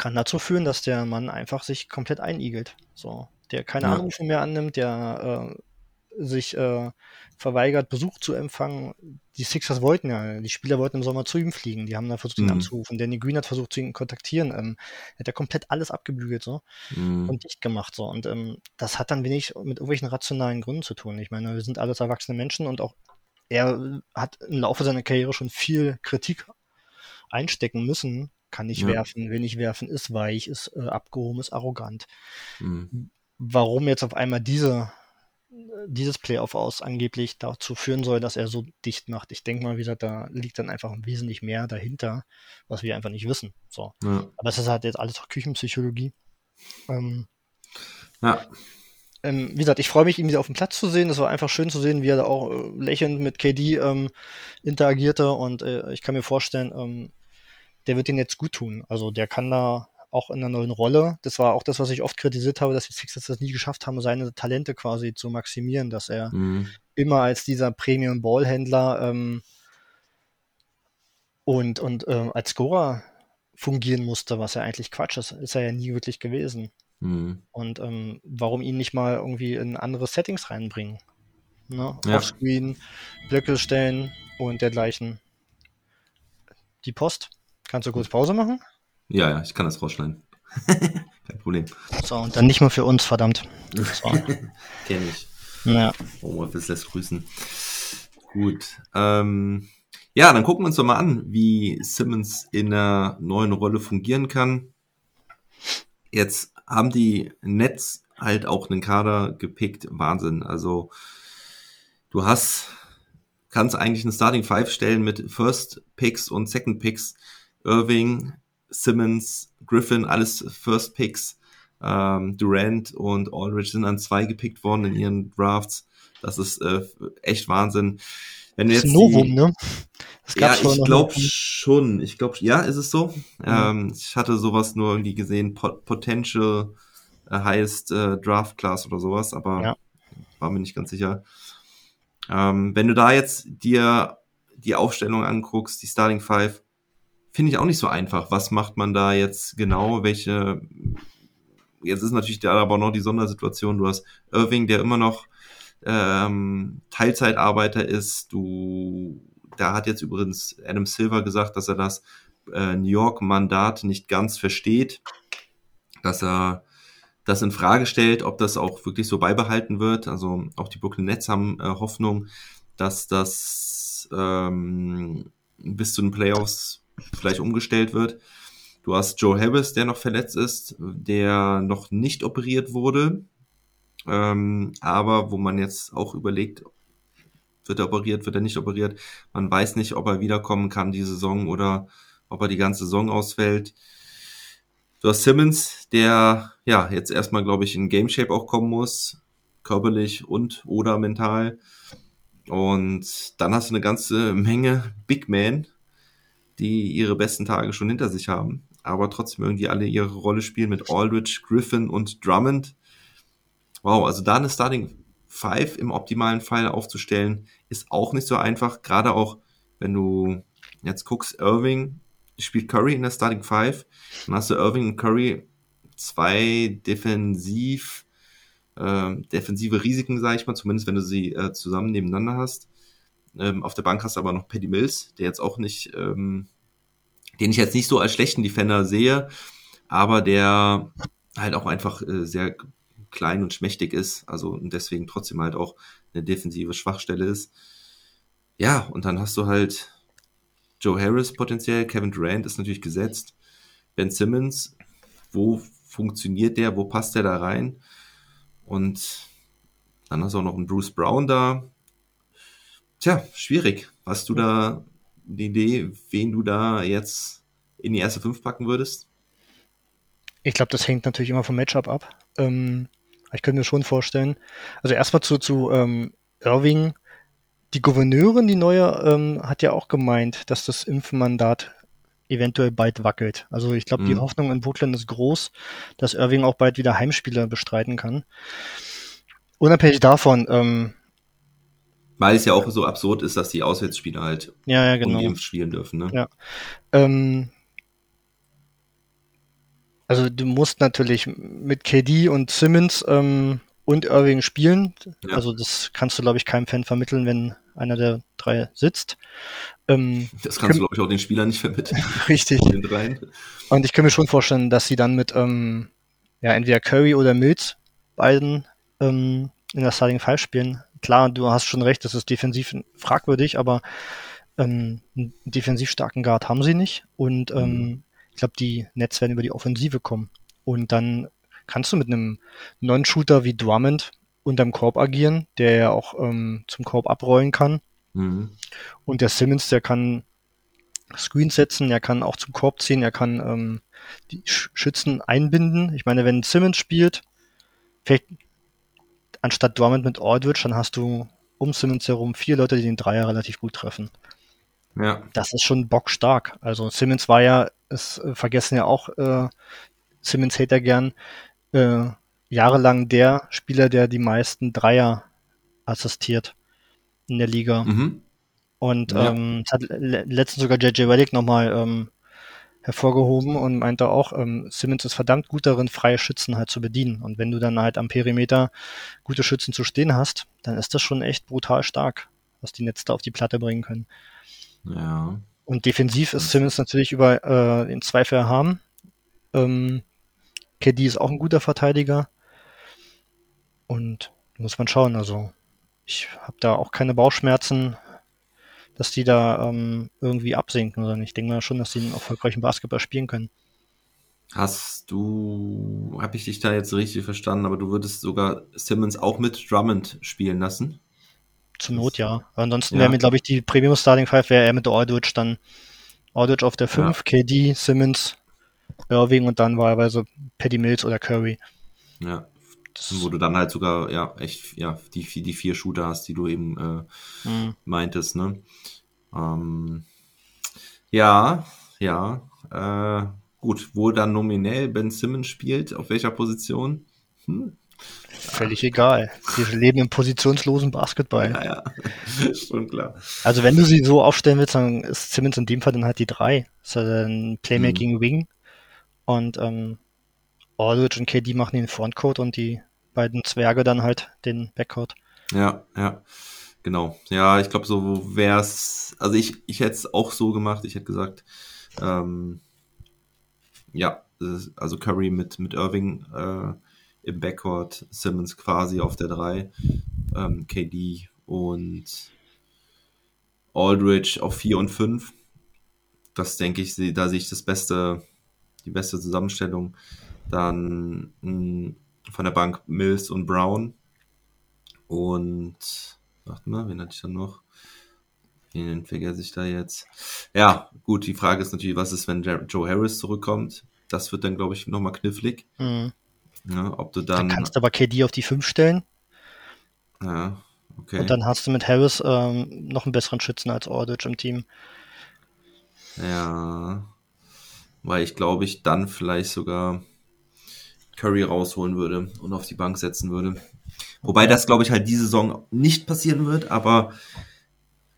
kann dazu führen, dass der Mann einfach sich komplett einigelt. So, der keine Ja. Anrufe mehr annimmt, der äh, sich äh, verweigert, Besuch zu empfangen. Die Sixers wollten ja, die Spieler wollten im Sommer zu ihm fliegen, die haben dann versucht, ihn Mhm. anzurufen. Danny Green hat versucht, zu ihm zu kontaktieren. Ähm, er hat ja komplett alles abgebügelt so hm, und dicht gemacht so. Und ähm, das hat dann wenig mit irgendwelchen rationalen Gründen zu tun. Ich meine, wir sind alles erwachsene Menschen und auch er hat im Laufe seiner Karriere schon viel Kritik einstecken müssen. Kann nicht Ja. werfen, will nicht werfen, ist weich, ist äh, abgehoben, ist arrogant. hm, Warum jetzt auf einmal diese, dieses Playoff aus angeblich dazu führen soll, dass er so dicht macht. Ich denke mal, wie gesagt, da liegt dann einfach wesentlich mehr dahinter, was wir einfach nicht wissen. So. ja, Aber es ist halt jetzt alles auch Küchenpsychologie. Ähm, ja, ähm, wie gesagt, ich freue mich, ihn wieder auf dem Platz zu sehen. Es war einfach schön zu sehen, wie er da auch äh, lächelnd mit KD ähm, interagierte. Und äh, ich kann mir vorstellen, ähm, der wird ihn jetzt gut tun. Also der kann da auch in einer neuen Rolle. Das war auch das, was ich oft kritisiert habe, dass die Sixers das nie geschafft haben, seine Talente quasi zu maximieren, dass er hm, immer als dieser Premium-Ballhändler ähm, und, und ähm, als Scorer fungieren musste, was ja eigentlich Quatsch ist. Ist er ja nie wirklich gewesen. hm, Und ähm, warum ihn nicht mal irgendwie in andere Settings reinbringen? Ne? Ja. Offscreen, Blöcke stellen und dergleichen. Die Post. Kannst du kurz Pause machen? ja, ja, ich kann das rausschneiden. (laughs) Kein Problem. So, und dann nicht mal für uns, verdammt. So. (laughs) Kenn ich. naja. Homeoffice lässt grüßen. Gut. Ähm, Ja, dann gucken wir uns doch mal an, wie Simmons in einer neuen Rolle fungieren kann. Jetzt haben die Nets halt auch einen Kader gepickt. Wahnsinn. Also du hast, kannst eigentlich eine Starting Five stellen mit First Picks und Second Picks. Irving, Simmons, Griffin, alles First Picks. Ähm, Durant und Aldridge sind an zwei gepickt worden in ihren Drafts. Das ist äh, echt Wahnsinn. Wenn Das jetzt ist ein Novum, die, ne? Das ja, ich glaube schon. Ich glaube, ja, ist es so. Mhm. Ähm, ich hatte sowas nur irgendwie gesehen, Pot Potential äh, Highest äh, Draft Class oder sowas, aber Ja. war mir nicht ganz sicher. Ähm, wenn du da jetzt dir die Aufstellung anguckst, die Starting Five, finde ich auch nicht so einfach. Was macht man da jetzt genau? Welche jetzt ist natürlich da aber noch die Sondersituation. Du hast Irving, der immer noch ähm, Teilzeitarbeiter ist. Du, da hat jetzt übrigens Adam Silver gesagt, dass er das äh, New York-Mandat nicht ganz versteht, dass er das in Frage stellt, ob das auch wirklich so beibehalten wird. Also auch die Brooklyn Nets haben äh, Hoffnung, dass das ähm, bis zu den Playoffs vielleicht umgestellt wird. Du hast Joe Harris, der noch verletzt ist, der noch nicht operiert wurde, ähm, aber wo man jetzt auch überlegt, wird er operiert, wird er nicht operiert. Man weiß nicht, ob er wiederkommen kann die Saison oder ob er die ganze Saison ausfällt. Du hast Simmons, der ja jetzt erstmal, glaube ich, in Game Shape auch kommen muss, körperlich und oder mental. Und dann hast du eine ganze Menge Big Men, die ihre besten Tage schon hinter sich haben, aber trotzdem irgendwie alle ihre Rolle spielen mit Aldridge, Griffin und Drummond. Wow, also da eine Starting Five im optimalen Fall aufzustellen, ist auch nicht so einfach. Gerade auch, wenn du jetzt guckst, Irving spielt Curry in der Starting Five, dann hast du Irving und Curry zwei defensiv ähm, defensive Risiken, sage ich mal, zumindest wenn du sie äh, zusammen nebeneinander hast. Ähm, auf der Bank hast du aber noch Paddy Mills, der jetzt auch nicht, ähm, den ich jetzt nicht so als schlechten Defender sehe, aber der halt auch einfach äh, sehr klein und schmächtig ist, also und deswegen trotzdem halt auch eine defensive Schwachstelle ist. Ja, und dann hast du halt Joe Harris potenziell, Kevin Durant ist natürlich gesetzt, Ben Simmons, wo funktioniert der, wo passt der da rein? Und dann hast du auch noch einen Bruce Brown da. Tja, schwierig. Hast du da eine Idee, wen du da jetzt in die erste Fünf packen würdest? Ich glaube, das hängt natürlich immer vom Matchup ab. Ähm, ich könnte mir schon vorstellen. Also erstmal zu, zu ähm, Irving. Die Gouverneurin, die neue, ähm, hat ja auch gemeint, dass das Impfmandat eventuell bald wackelt. Also ich glaube, die Mhm. Hoffnung in Brooklyn ist groß, dass Irving auch bald wieder Heimspiele bestreiten kann. Unabhängig davon, ähm, Weil es ja auch so absurd ist, dass die Auswärtsspieler halt ja, ja, genau. ungeimpft spielen dürfen. Ne? Ja. Ähm, also du musst natürlich mit KD und Simmons ähm, und Irving spielen. Ja. Also das kannst du, glaube ich, keinem Fan vermitteln, wenn einer der drei sitzt. Ähm, Das kannst du, glaube ich, auch den Spielern nicht vermitteln. (laughs) richtig. Und ich kann mir schon vorstellen, dass sie dann mit ähm, ja entweder Curry oder Mills beiden ähm, in der Starting Five spielen. Klar, du hast schon recht, das ist defensiv fragwürdig, aber ähm, einen defensiv starken Guard haben sie nicht. Und ähm, ich glaube, die Nets werden über die Offensive kommen. Und dann kannst du mit einem Non-Shooter wie Drummond unterm Korb agieren, der ja auch ähm, zum Korb abrollen kann. Mhm. Und der Simmons, der kann Screens setzen, er kann auch zum Korb ziehen, er kann ähm, die Sch Schützen einbinden. Ich meine, wenn Simmons spielt, vielleicht anstatt Drummond mit Aldridge, dann hast du um Simmons herum vier Leute, die den Dreier relativ gut treffen. Ja. Das ist schon bockstark. Also Simmons war ja, es äh, vergessen ja auch äh, Simmons Hater gern, äh, jahrelang der Spieler, der die meisten Dreier assistiert in der Liga. Mhm. Und Ja. ähm, hat le- letztens sogar JJ Redick nochmal ähm, hervorgehoben und meinte auch, ähm, Simmons ist verdammt gut darin, freie Schützen halt zu bedienen. Und wenn du dann halt am Perimeter gute Schützen zu stehen hast, dann ist das schon echt brutal stark, was die Netz da auf die Platte bringen können. Ja. Und defensiv ist Simmons natürlich über äh, den Zweifel haben. Ähm, KD ist auch ein guter Verteidiger. Und muss man schauen. Also ich habe da auch keine Bauchschmerzen, dass die da ähm, irgendwie absinken, sondern ich denke mal schon, dass sie einen erfolgreichen Basketball spielen können. Hast du, habe ich dich da jetzt richtig verstanden, aber du würdest sogar Simmons auch mit Drummond spielen lassen? Zur Not ja. Ansonsten Ja. wäre mir, glaube ich, die Premium Starting Five wäre eher mit Aldridge dann Aldridge auf der 5, Ja. KD, Simmons, Irving und dann wahlweise Paddy Mills oder Curry. Ja, wo du dann halt sogar, ja, echt, ja, die, die vier Shooter hast, die du eben äh, mh. meintest, ne? Ähm, ja, ja, äh, gut, wo dann nominell Ben Simmons spielt, auf welcher Position? Hm? Völlig egal. Wir leben im positionslosen Basketball. Ja, ja, (laughs) schon klar. Also wenn du sie so aufstellen willst, dann ist Simmons in dem Fall dann halt die drei. Ist halt ein Playmaking Mhm. Wing und ähm, Aldridge und KD machen den Frontcourt und die beiden Zwerge dann halt den Backcourt. Ja, ja, genau. Ja, ich glaube, so wär's, also ich, ich hätte es auch so gemacht, ich hätte gesagt, ähm, ja, also Curry mit, mit Irving äh, im Backcourt, Simmons quasi auf der 3, ähm, KD und Aldridge auf 4 und 5. Das denke ich, da sehe ich das beste, die beste Zusammenstellung. Dann mh, von der Bank Mills und Brown. Und, warte mal, wen hatte ich dann noch? Wen vergesse ich da jetzt? Ja, gut, die Frage ist natürlich, was ist, wenn Joe Harris zurückkommt? Das wird dann, glaube ich, nochmal knifflig. Mhm. Ja, ob du Dann dann. kannst du aber KD auf die 5 stellen ja, okay. und dann hast du mit Harris ähm, noch einen besseren Schützen als Aldridge im Team. Ja. Weil ich glaube, ich dann vielleicht sogar Curry rausholen würde und auf die Bank setzen würde. Wobei das, glaube ich, halt diese Saison nicht passieren wird, aber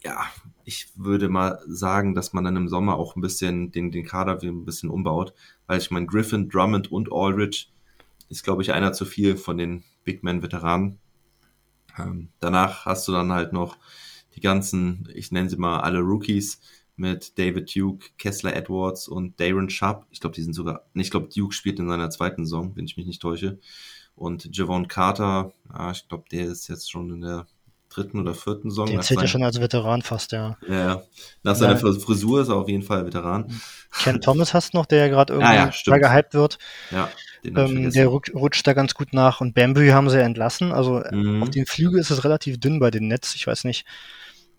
ja, ich würde mal sagen, dass man dann im Sommer auch ein bisschen den, den Kader ein bisschen umbaut, weil ich meine, Griffin, Drummond und Aldridge ist, glaube ich, einer zu viel von den Big Man-Veteranen. Ähm, danach hast du dann halt noch die ganzen, ich nenne sie mal alle Rookies mit David Duke, Kessler Edwards und Darren Sharp. Ich glaube, die sind sogar, ich glaube, Duke spielt in seiner zweiten Saison, wenn ich mich nicht täusche. Und Javon Carter, ja, ich glaube, der ist jetzt schon in der dritten oder vierten Saison. Der nach zählt ja schon als Veteran fast, ja. ja, ja. Nach seiner Ja. Frisur ist er auf jeden Fall Veteran. Ken Thomas hast du noch, der ja gerade (laughs) irgendwie ja, stimmt. gehypt wird. Ja, den Ähm, der rutscht, da ganz gut nach und Bambury haben sie ja entlassen. Also Mhm. auf den Flügel ist es relativ dünn bei den Nets. Ich weiß nicht,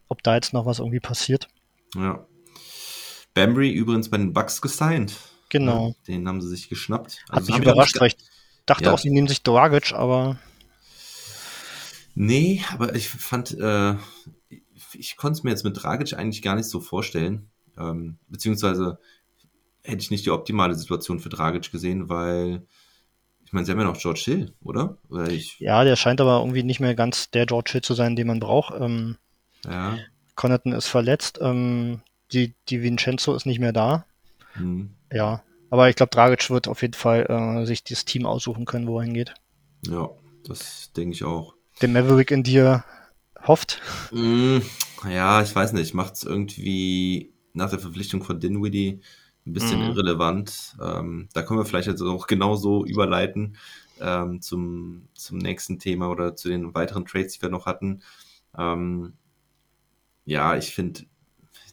ob da jetzt noch was irgendwie passiert. Ja. Bambry übrigens bei den Bucks gesigned. Genau. Ja, den haben sie sich geschnappt. Hat Also mich wir auch überrascht, weil ich dachte Ja. auch, sie nehmen sich Dragic, aber Nee, aber ich fand, äh, ich konnte es mir jetzt mit Dragic eigentlich gar nicht so vorstellen. Ähm, beziehungsweise hätte ich nicht die optimale Situation für Dragic gesehen, weil ich meine, sie haben ja noch George Hill, oder? Oder ja, der scheint aber irgendwie nicht mehr ganz der George Hill zu sein, den man braucht. Ähm, ja. Connaughton ist verletzt, ähm, die, die Vincenzo ist nicht mehr da. Hm, Ja, aber ich glaube, Dragic wird auf jeden Fall äh, sich das Team aussuchen können, wo er hingeht. ja, das denke ich auch. Der Maverick in dir hofft. Mm, ja, ich weiß nicht, macht es irgendwie nach der Verpflichtung von Dinwiddie ein bisschen Mhm. irrelevant. Ähm, da können wir vielleicht jetzt auch genauso überleiten ähm, zum, zum nächsten Thema oder zu den weiteren Trades, die wir noch hatten. Ähm, ja, ich finde,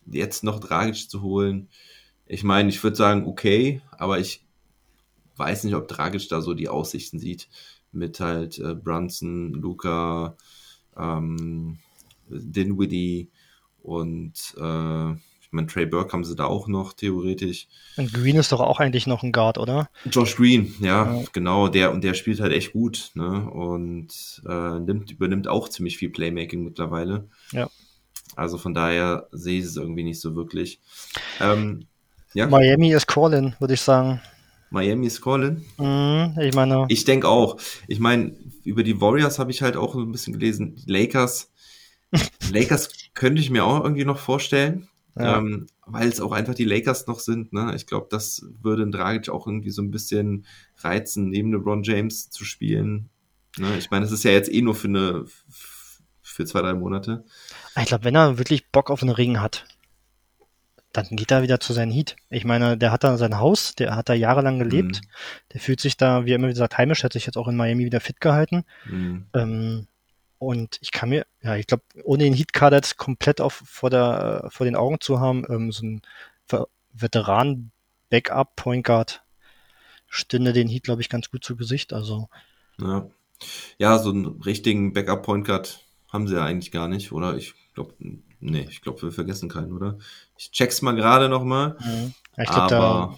jetzt noch Dragic zu holen, ich meine, ich würde sagen, okay, aber ich weiß nicht, ob Dragic da so die Aussichten sieht mit halt äh, Brunson, Luca, ähm, Dinwiddie und äh, ich meine, Trey Burke haben sie da auch noch theoretisch. Und Green ist doch auch eigentlich noch ein Guard, oder? Josh Green, ja, Ja. genau, der und der spielt halt echt gut, ne? Und äh, nimmt, übernimmt auch ziemlich viel Playmaking mittlerweile. Ja. Also von daher sehe ich es irgendwie nicht so wirklich. Ähm, ja, Miami ist Colin, würde ich sagen. Miami ist Colin. Mhm, ich meine, Ich denke auch. Ich meine, über die Warriors habe ich halt auch ein bisschen gelesen. Lakers, (laughs) Lakers könnte ich mir auch irgendwie noch vorstellen, Ja. ähm, weil es auch einfach die Lakers noch sind. Ne? Ich glaube, das würde ein Dragic auch irgendwie so ein bisschen reizen, neben LeBron James zu spielen. Ne? Ich meine, es ist ja jetzt eh nur für eine für zwei, drei Monate. ich glaube, wenn er wirklich Bock auf einen Ring hat, dann geht er wieder zu seinem Heat. Ich meine, der hat da sein Haus, der hat da jahrelang gelebt. Der fühlt sich da, wie er immer gesagt, heimisch, hat sich jetzt auch in Miami wieder fit gehalten. Mhm. Ähm, Und ich kann mir, ja, ich glaube, ohne den Heat-Kader jetzt komplett auf, vor, der, vor den Augen zu haben, ähm, so ein Veteran-Backup-Point Guard stünde den Heat, glaube ich, ganz gut zu Gesicht. Also. Ja. ja, so einen richtigen Backup-Point Guard haben sie ja eigentlich gar nicht, oder? Ich glaube, nee, ich glaube, wir vergessen keinen, oder? Ich check's mal gerade nochmal. Mhm. Ja, ich glaube, da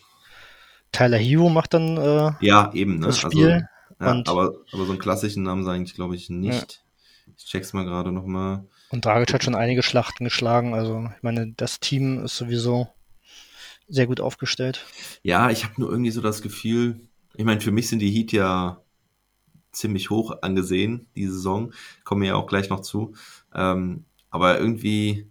Tyler Hero macht dann äh, ja, eben, ne? das Spiel. Also, ja, aber, aber so einen klassischen Namen sage ich, glaube ich, nicht. Ja. Ich check's mal gerade nochmal. Und Dragic hat schon einige Schlachten geschlagen. Also, ich meine, das Team ist sowieso sehr gut aufgestellt. Ja, ich habe nur irgendwie so das Gefühl, ich meine, für mich sind die Heat ja ziemlich hoch angesehen, die Saison. Kommen wir ja auch gleich noch zu. Ähm, aber irgendwie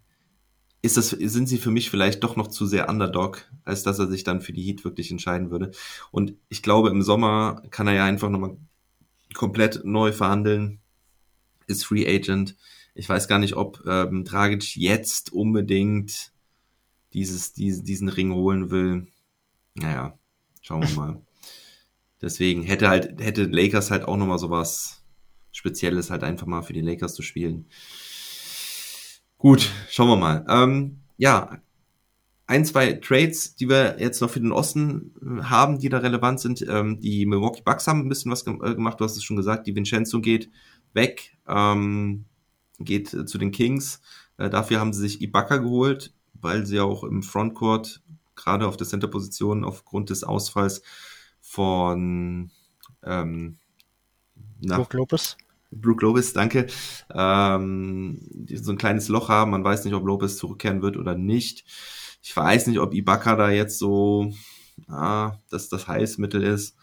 ist das, sind sie für mich vielleicht doch noch zu sehr Underdog, als dass er sich dann für die Heat wirklich entscheiden würde. Und ich glaube, im Sommer kann er ja einfach nochmal komplett neu verhandeln, ist Free Agent. Ich weiß gar nicht, ob ähm, Dragic jetzt unbedingt dieses, diese, diesen Ring holen will. Naja, schauen wir mal. (laughs) Deswegen hätte halt, hätte Lakers halt auch nochmal sowas Spezielles halt einfach mal für die Lakers zu spielen. Gut, schauen wir mal. Ähm, ja, ein, zwei Trades, die wir jetzt noch für den Osten haben, die da relevant sind. Ähm, die Milwaukee Bucks haben ein bisschen was äh, gemacht, du hast es schon gesagt, die Vincenzo geht weg, ähm, geht äh, zu den Kings. Äh, dafür haben sie sich Ibaka geholt weil sie auch im Frontcourt, gerade auf der Center-Position, aufgrund des Ausfalls von ähm, na, Brook Lopez. Brook Lopez, danke. Ähm, so ein kleines Loch haben. Man weiß nicht, ob Lopez zurückkehren wird oder nicht. Ich weiß nicht, ob Ibaka da jetzt so ah, dass das Heilsmittel ist.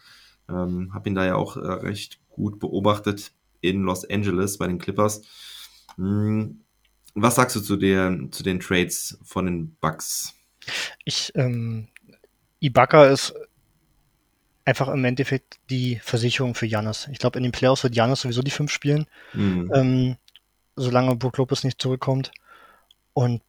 Ähm, hab ihn da ja auch äh, recht gut beobachtet in Los Angeles bei den Clippers. Hm, was sagst du zu, der, zu den Trades von den Bucks? Ich, ähm, Ibaka ist einfach im Endeffekt die Versicherung für Janis. Ich glaube, in den Playoffs wird Janis sowieso die fünf spielen, mhm. ähm, solange Brook Lopez nicht zurückkommt. Und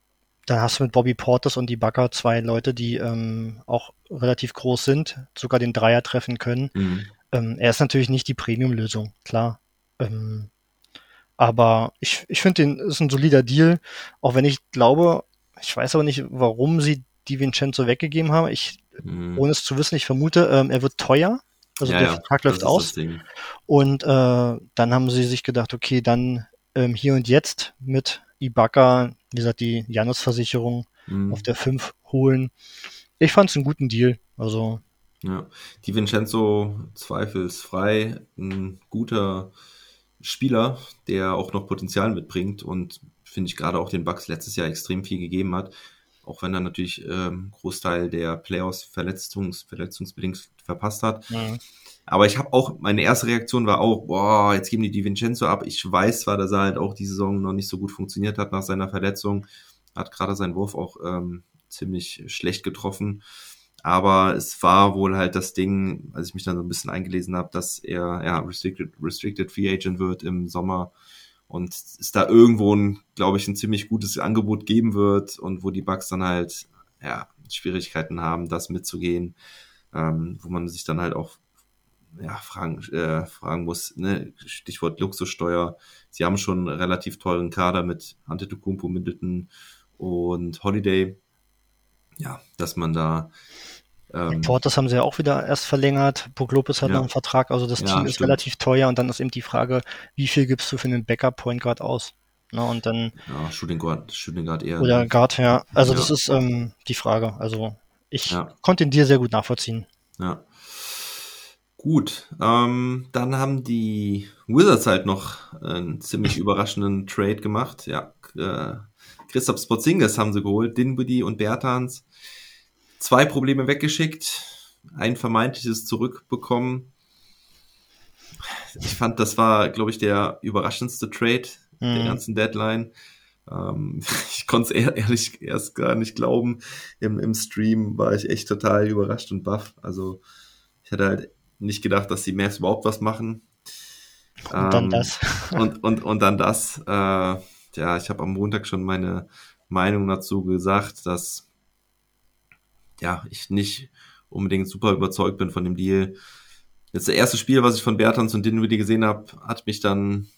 dann hast du mit Bobby Portis und Ibaka zwei Leute, die ähm, auch relativ groß sind, sogar den Dreier treffen können. Mhm. Ähm, er ist natürlich nicht die Premium-Lösung, klar. Ähm, aber ich, ich finde, den ist ein solider Deal, auch wenn ich glaube, ich weiß aber nicht, warum sie die Vincenzo weggegeben haben. Ich, mhm. ohne es zu wissen, ich vermute, ähm, er wird teuer. Also ja, der Vertrag läuft aus. Und äh, dann haben sie sich gedacht, okay, dann ähm, hier und jetzt mit Ibaka, wie gesagt, die Janus-Versicherung mhm. auf der 5 holen. Ich fand es einen guten Deal. Also. Ja, die Vincenzo zweifelsfrei ein guter Spieler, der auch noch Potenzial mitbringt und finde ich gerade auch den Bucks letztes Jahr extrem viel gegeben hat, auch wenn er natürlich ähm, Großteil der Playoffs verletzungs verletzungsbedingt verpasst hat. Ja. Aber ich habe auch, meine erste Reaktion war auch, boah, jetzt geben die die Vincenzo ab. Ich weiß zwar, dass er halt auch die Saison noch nicht so gut funktioniert hat nach seiner Verletzung, hat gerade seinen Wurf auch ähm, ziemlich schlecht getroffen. Aber es war wohl halt das Ding, als ich mich dann so ein bisschen eingelesen habe, dass er ja Restricted, Restricted Free Agent wird im Sommer und es da irgendwo ein, glaube ich, ein ziemlich gutes Angebot geben wird und wo die Bugs dann halt ja Schwierigkeiten haben, das mitzugehen, ähm, wo man sich dann halt auch ja, fragen, äh, fragen muss, ne? Stichwort Luxussteuer. Sie haben schon einen relativ teuren Kader mit Antetokounmpo, Middleton und Holiday. Ja, dass man da ähm, Portas haben sie ja auch wieder erst verlängert. Puck Lopez hat ja. noch einen Vertrag, also das ja, Team ist stimmt. relativ teuer und dann ist eben die Frage, wie viel gibst du für einen Backup Point Guard aus? Na, und dann. Ja, Shooting Guard, Shooting Guard eher. Oder Guard, ja. Also ja. das ist ähm, die Frage. Also ich konnte ihn dir sehr gut nachvollziehen. Ja. Gut, ähm, dann haben die Wizards halt noch einen ziemlich (laughs) überraschenden Trade gemacht. Ja, äh, Christoph Spotzingis haben sie geholt, Dinwiddie und Bertans zwei Probleme weggeschickt, ein vermeintliches zurückbekommen. Ich fand, das war, glaube ich, der überraschendste Trade mhm. der ganzen Deadline. Ähm, (laughs) ich konnte es ehrlich erst gar nicht glauben. Im, Im Stream war ich echt total überrascht und baff. Also ich hatte halt nicht gedacht, dass die Mavs überhaupt was machen. Und ähm, dann das. (laughs) und, und, und dann das. Äh, ja, ich habe am Montag schon meine Meinung dazu gesagt, dass ja, ich nicht unbedingt super überzeugt bin von dem Deal. Jetzt das erste Spiel, was ich von Bertans und Dinwiddie gesehen habe, hat mich dann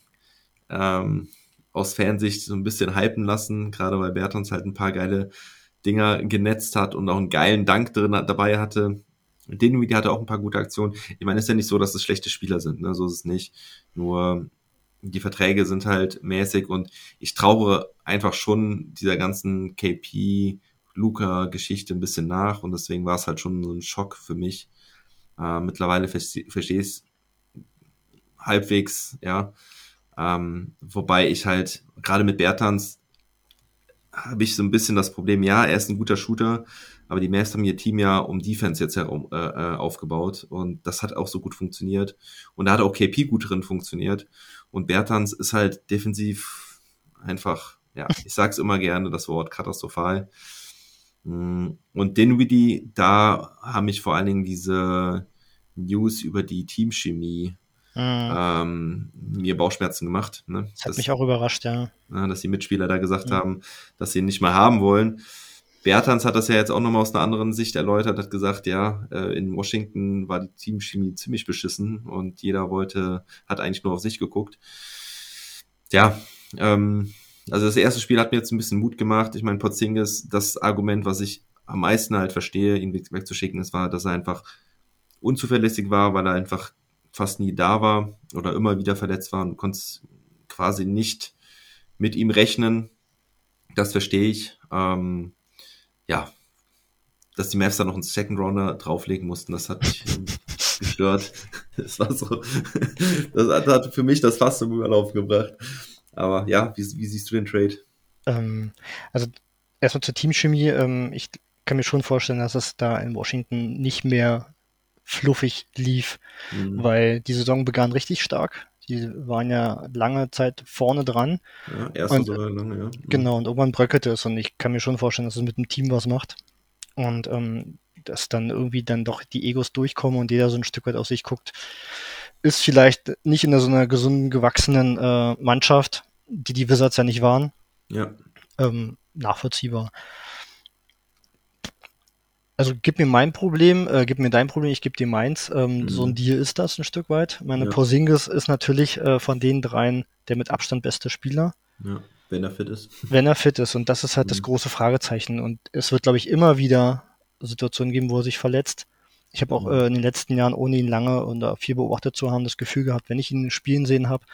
ähm, aus Fansicht so ein bisschen hypen lassen, gerade weil Bertons halt ein paar geile Dinger genetzt hat und auch einen geilen Dank drin dabei hatte. Dinwiddie hatte auch ein paar gute Aktionen. Ich meine, es ist ja nicht so, dass es schlechte Spieler sind, ne? so ist es nicht. Nur die Verträge sind halt mäßig und ich traue einfach schon dieser ganzen KP Luca Geschichte ein bisschen nach und deswegen war es halt schon so ein Schock für mich. Äh, mittlerweile verstehe ich es halbwegs, ja. Ähm, wobei ich halt gerade mit Bertans habe ich so ein bisschen das Problem, ja, er ist ein guter Shooter, aber die Mavs haben ihr Team ja um Defense jetzt herum äh, äh, aufgebaut und das hat auch so gut funktioniert und da hat auch KP gut drin funktioniert und Bertans ist halt defensiv einfach, ja, ich sag's immer gerne, das Wort katastrophal. Mm, und Dinwiddie, da haben mich vor allen Dingen diese News über die Teamchemie mhm. ähm, mir Bauchschmerzen gemacht. Ne? Das hat dass, mich auch überrascht, ja. Dass die Mitspieler da gesagt mhm. haben, dass sie ihn nicht mal haben wollen. Bertans hat das ja jetzt auch nochmal aus einer anderen Sicht erläutert, hat gesagt, ja, äh, in Washington war die Teamchemie ziemlich beschissen und jeder wollte, hat eigentlich nur auf sich geguckt. Ja, ähm, also das erste Spiel hat mir jetzt ein bisschen Mut gemacht. Ich meine, Porzingis, das Argument, was ich am meisten halt verstehe, ihn wegzuschicken, das war, dass er einfach unzuverlässig war, weil er einfach fast nie da war oder immer wieder verletzt war und du konntest quasi nicht mit ihm rechnen. Das verstehe ich. Ähm, ja, dass die Mavs da noch einen Second Rounder drauflegen mussten, das hat mich (laughs) gestört. Das war so, (laughs) das hat, für mich das fast zum Überlaufen gebracht. Aber ja, wie, wie siehst du den Trade? Ähm, also erstmal zur Teamchemie. Ähm, ich kann mir schon vorstellen, dass es da in Washington nicht mehr fluffig lief, mhm. weil die Saison begann richtig stark. Die waren ja lange Zeit vorne dran. Ja, erste und, sogar lange, ja. Mhm. Genau, und irgendwann bröckelte es und ich kann mir schon vorstellen, dass es mit dem Team was macht. Und ähm, dass dann irgendwie dann doch die Egos durchkommen und jeder so ein Stück weit aus sich guckt, ist vielleicht nicht in so einer gesunden, gewachsenen äh, Mannschaft, die die Wizards ja nicht waren. Ja. Ähm, nachvollziehbar. Also gib mir mein Problem, äh, gib mir dein Problem, ich gebe dir meins. Ähm, mhm. So ein Deal ist das ein Stück weit. Meine ja. Porzingis ist natürlich äh, von den dreien der mit Abstand beste Spieler. Ja, wenn er fit ist. Wenn er fit ist. Und das ist halt mhm. das große Fragezeichen. Und es wird, glaube ich, immer wieder Situationen geben, wo er sich verletzt. Ich habe auch mhm. äh, in den letzten Jahren, ohne ihn lange oder viel beobachtet zu haben, das Gefühl gehabt, wenn ich ihn spielen sehen habe,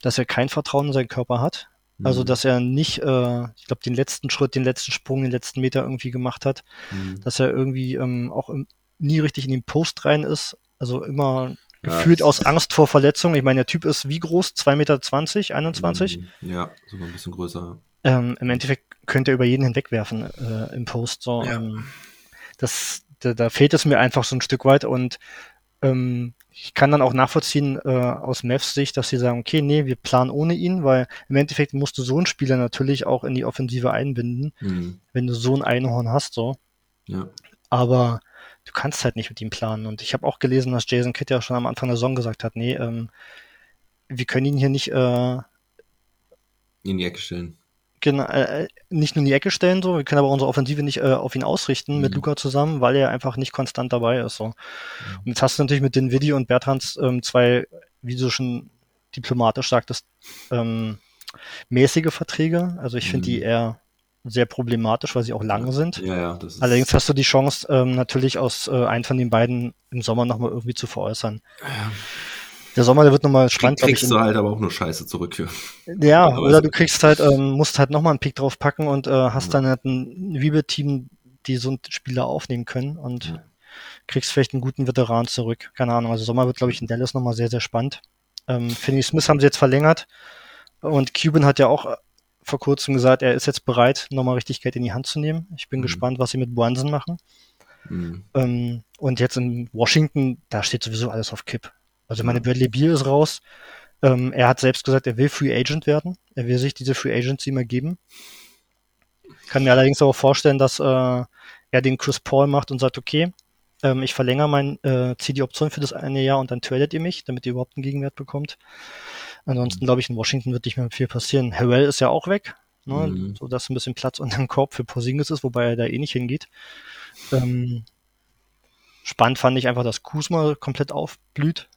dass er kein Vertrauen in seinen Körper hat. Also, mhm. dass er nicht, äh, ich glaube, den letzten Schritt, den letzten Sprung, den letzten Meter irgendwie gemacht hat. Mhm. Dass er irgendwie ähm, auch im, nie richtig in den Post rein ist. Also immer ja, gefühlt aus Angst vor Verletzung. Ich meine, der Typ ist wie groß? 2,20 Meter, 21? Mhm. Ja, sogar ein bisschen größer. Ähm, Im Endeffekt könnte er über jeden hinwegwerfen äh, im Post. So, ja. ähm, das, da, da fehlt es mir einfach so ein Stück weit und ähm, ich kann dann auch nachvollziehen äh, aus Mavs Sicht, dass sie sagen, okay, nee, wir planen ohne ihn, weil im Endeffekt musst du so einen Spieler natürlich auch in die Offensive einbinden, mhm. wenn du so ein Einhorn hast, so. Ja. Aber du kannst halt nicht mit ihm planen. Und ich habe auch gelesen, dass Jason Kidd ja schon am Anfang der Saison gesagt hat, nee, ähm, wir können ihn hier nicht äh, in die Ecke stellen genau, äh, nicht nur in die Ecke stellen, so, wir können aber unsere Offensive nicht äh, auf ihn ausrichten mhm. mit Luca zusammen, weil er einfach nicht konstant dabei ist. So. Mhm. Und jetzt hast du natürlich mit den Vidi und Bertrands ähm, zwei, wie du schon diplomatisch sagtest, ähm, mäßige Verträge. Also ich mhm. finde die eher sehr problematisch, weil sie auch lange sind. Ja, ja, das ist Allerdings hast du die Chance, ähm, natürlich aus äh, einen von den beiden im Sommer nochmal irgendwie zu veräußern. Ja. Der Sommer, der wird nochmal spannend. Kriegst du halt aber auch nur Scheiße zurück für. Ja, oder du kriegst halt, ähm, musst halt nochmal einen Pick drauf packen und äh, hast ja. dann halt ein Wiebe-Team, die so einen Spieler aufnehmen können und ja. kriegst vielleicht einen guten Veteran zurück. Keine Ahnung. Also Sommer wird, glaube ich, in Dallas nochmal sehr, sehr spannend. Ähm, Finney Smith haben sie jetzt verlängert und Cuban hat ja auch äh, vor kurzem gesagt, er ist jetzt bereit, nochmal richtig Geld in die Hand zu nehmen. Ich bin mhm. gespannt, was sie mit Brunson machen. Mhm. Ähm, und jetzt in Washington, da steht sowieso alles auf Kipp. Also meine Bradley Beal ist raus. Ähm, er hat selbst gesagt, er will Free Agent werden. Er will sich diese Free Agency mal geben. Kann mir allerdings auch vorstellen, dass äh, er den Chris Paul macht und sagt, okay, ähm, ich verlängere mein, äh, ziehe die Option für das eine Jahr und dann tradet ihr mich, damit ihr überhaupt einen Gegenwert bekommt. Ansonsten glaube ich, in Washington wird nicht mehr viel passieren. Harrell ist ja auch weg, ne, mhm. so dass ein bisschen Platz unter dem Korb für Porzingis ist, wobei er da eh nicht hingeht. Ähm, spannend fand ich einfach, dass Kuzma komplett aufblüht.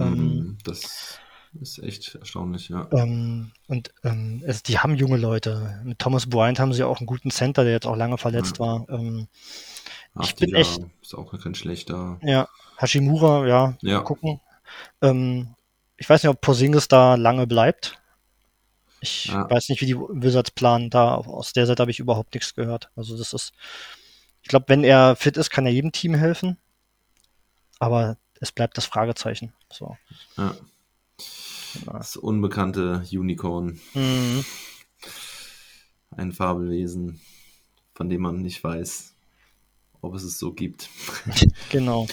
Ähm, mhm, das ist echt erstaunlich, ja. Ähm, und ähm, es, die haben junge Leute. Mit Thomas Bryant haben sie auch einen guten Center, der jetzt auch lange verletzt Ja. war. Ähm, Ach, ich bin echt- Ist auch kein schlechter. ja, Hashimura, ja, Ja. mal gucken. Ähm, ich weiß nicht, ob Porzingis da lange bleibt. Ich Ja. weiß nicht, wie die Wizards planen. Da aus der Seite habe ich überhaupt nichts gehört. Also das ist, ich glaube, wenn er fit ist, kann er jedem Team helfen. Aber es bleibt das Fragezeichen. So. Ja. Das unbekannte Unicorn. Mhm. Ein Fabelwesen, von dem man nicht weiß, ob es es so gibt. (laughs) Genau.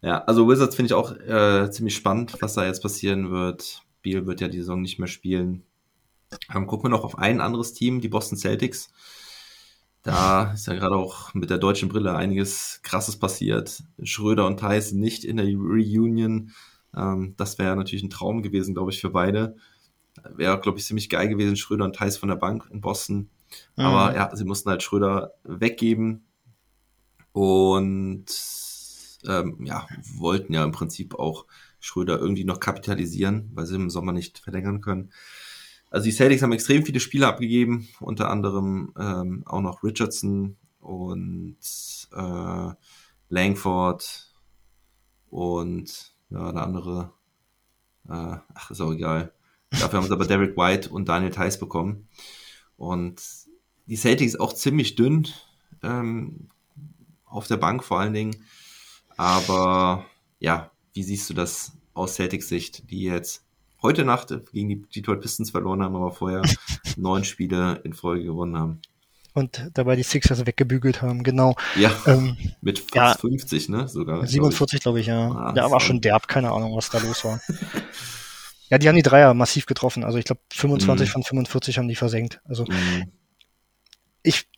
Ja, also Wizards finde ich auch äh, ziemlich spannend, was da jetzt passieren wird. Beal wird ja die Saison nicht mehr spielen. Ähm, gucken wir noch auf ein anderes Team, die Boston Celtics. Da ist ja gerade auch mit der deutschen Brille einiges Krasses passiert. Schröder und Theis nicht in der Reunion. Ähm, das wäre natürlich ein Traum gewesen, glaube ich, für beide. Wäre, glaube ich, ziemlich geil gewesen, Schröder und Theis von der Bank in Boston. Aber Mhm. ja, sie mussten halt Schröder weggeben und ähm, ja, wollten ja im Prinzip auch Schröder irgendwie noch kapitalisieren, weil sie im Sommer nicht verlängern können. Also die Celtics haben extrem viele Spieler abgegeben, unter anderem ähm, auch noch Richardson und äh, Langford und ja, der andere, äh, ach, ist auch egal. Dafür haben sie aber Derek White und Daniel Theiss bekommen. Und die Celtics auch ziemlich dünn, ähm, auf der Bank vor allen Dingen. Aber ja, wie siehst du das aus Celtics Sicht, die jetzt heute Nacht gegen die Detroit Pistons verloren haben, aber vorher (laughs) neun Spiele in Folge gewonnen haben? Und dabei die Sixers weggebügelt haben, genau. Ja, Ähm, mit fast ja. 50, ne? Sogar. glaub ich. 47, glaube ich, ja. Ah, Der war schon derb, keine Ahnung, was da los war. (laughs) ja, die haben die Dreier massiv getroffen. Also ich glaube, 25 Mhm. von 45 haben die versenkt. Also Mhm. ich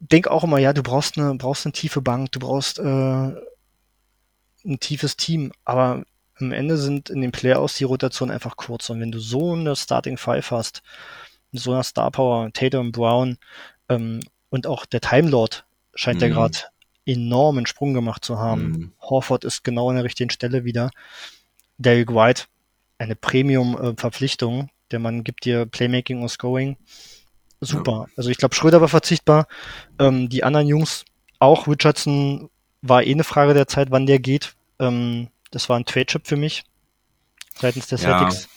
denke auch immer, ja, du brauchst eine, brauchst eine tiefe Bank, du brauchst äh, ein tiefes Team, aber am Ende sind in den Playoffs die Rotation einfach kurz. Und wenn du so eine Starting Five hast, so einer Star Power, Tatum, Brown ähm, und auch der Time Lord scheint ja Mhm. gerade enormen Sprung gemacht zu haben. Mhm. Horford ist genau an der richtigen Stelle wieder. Derek White, eine Premium-Verpflichtung. Der Mann gibt dir Playmaking und Scoring. Super. Also ich glaube, Schröder war verzichtbar. Ähm, die anderen Jungs auch. Richardson war eh eine Frage der Zeit, wann der geht. Ähm, das war ein Trade-Chip für mich seitens der Ja. Celtics.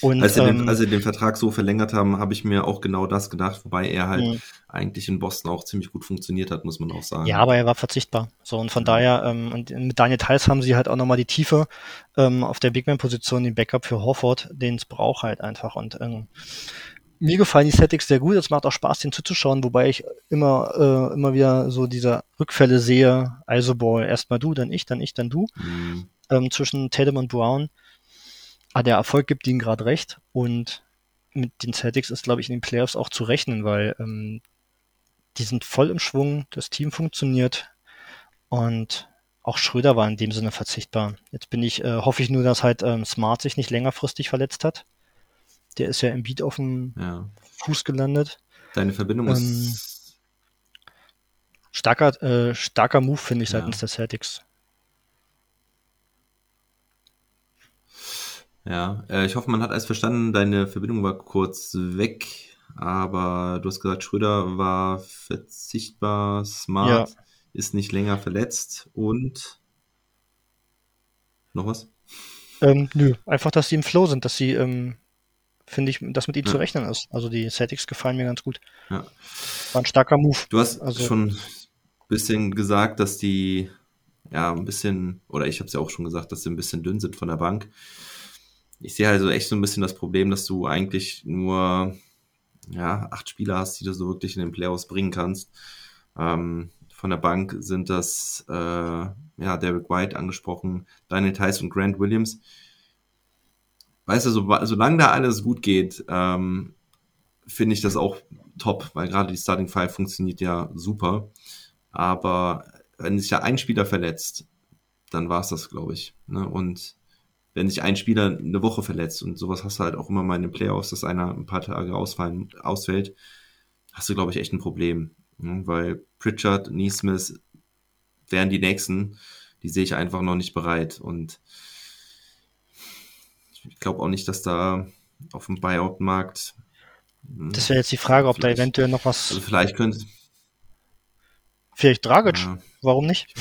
Und Als sie, den, ähm, als sie den Vertrag so verlängert haben, habe ich mir auch genau das gedacht, wobei er halt Mhm. eigentlich in Boston auch ziemlich gut funktioniert hat, muss man auch sagen. Ja, aber er war verzichtbar. So, und von daher, ähm, und mit Daniel Theiss haben sie halt auch nochmal die Tiefe ähm, auf der Bigman-Position, den Backup für Horford, den es braucht halt einfach. Und ähm, mir gefallen die Settings sehr gut. Es macht auch Spaß, den zuzuschauen, wobei ich immer, äh, immer wieder so diese Rückfälle sehe. Also Ball, erstmal du, dann ich, dann ich, dann du. Mhm. Ähm, zwischen Tatum und Brown. Aber der Erfolg gibt ihnen gerade recht. Und mit den Celtics ist, glaube ich, in den Playoffs auch zu rechnen, weil ähm, die sind voll im Schwung, das Team funktioniert und auch Schröder war in dem Sinne verzichtbar. Jetzt bin ich, äh, hoffe ich nur, dass halt ähm, Smart sich nicht längerfristig verletzt hat. Der ist ja im Beat auf dem Ja. Fuß gelandet. Deine Verbindung Ähm, ist. Starker, äh, starker Move, finde ich, Ja. seitens der Celtics. Ja, äh, ich hoffe, man hat alles verstanden. Deine Verbindung war kurz weg, aber du hast gesagt, Schröder war verzichtbar, smart, ist nicht länger verletzt und noch was? Ähm, nö, einfach, dass sie im Flow sind, dass sie, ähm, finde ich, dass mit ihnen Ja. zu rechnen ist. Also die Celtics gefallen mir ganz gut. Ja. War ein starker Move. Du hast Also- schon ein bisschen gesagt, dass die ja ein bisschen, oder ich habe es ja auch schon gesagt, dass sie ein bisschen dünn sind von der Bank. Ich sehe also echt so ein bisschen das Problem, dass du eigentlich nur ja, acht Spieler hast, die du so wirklich in den Playoffs bringen kannst. Ähm, von der Bank sind das äh, ja Derek White angesprochen, Daniel Tice und Grant Williams. Weißt du, so, solange da alles gut geht, ähm, finde ich das auch top, weil gerade die Starting Five funktioniert ja super. Aber wenn sich ja ein Spieler verletzt, dann war es das, glaube ich. Ne? Und wenn sich ein Spieler eine Woche verletzt und sowas hast du halt auch immer mal in den Playoffs, dass einer ein paar Tage ausfallen, ausfällt, hast du, glaube ich, echt ein Problem. Ne? Weil Pritchard, Neesmith wären die nächsten, die sehe ich einfach noch nicht bereit. Und ich glaube auch nicht, dass da auf dem Buyout-Markt. hm, Das wäre jetzt die Frage, ob da eventuell noch was. Also vielleicht könnte. Vielleicht Dragic. Ja, Warum nicht?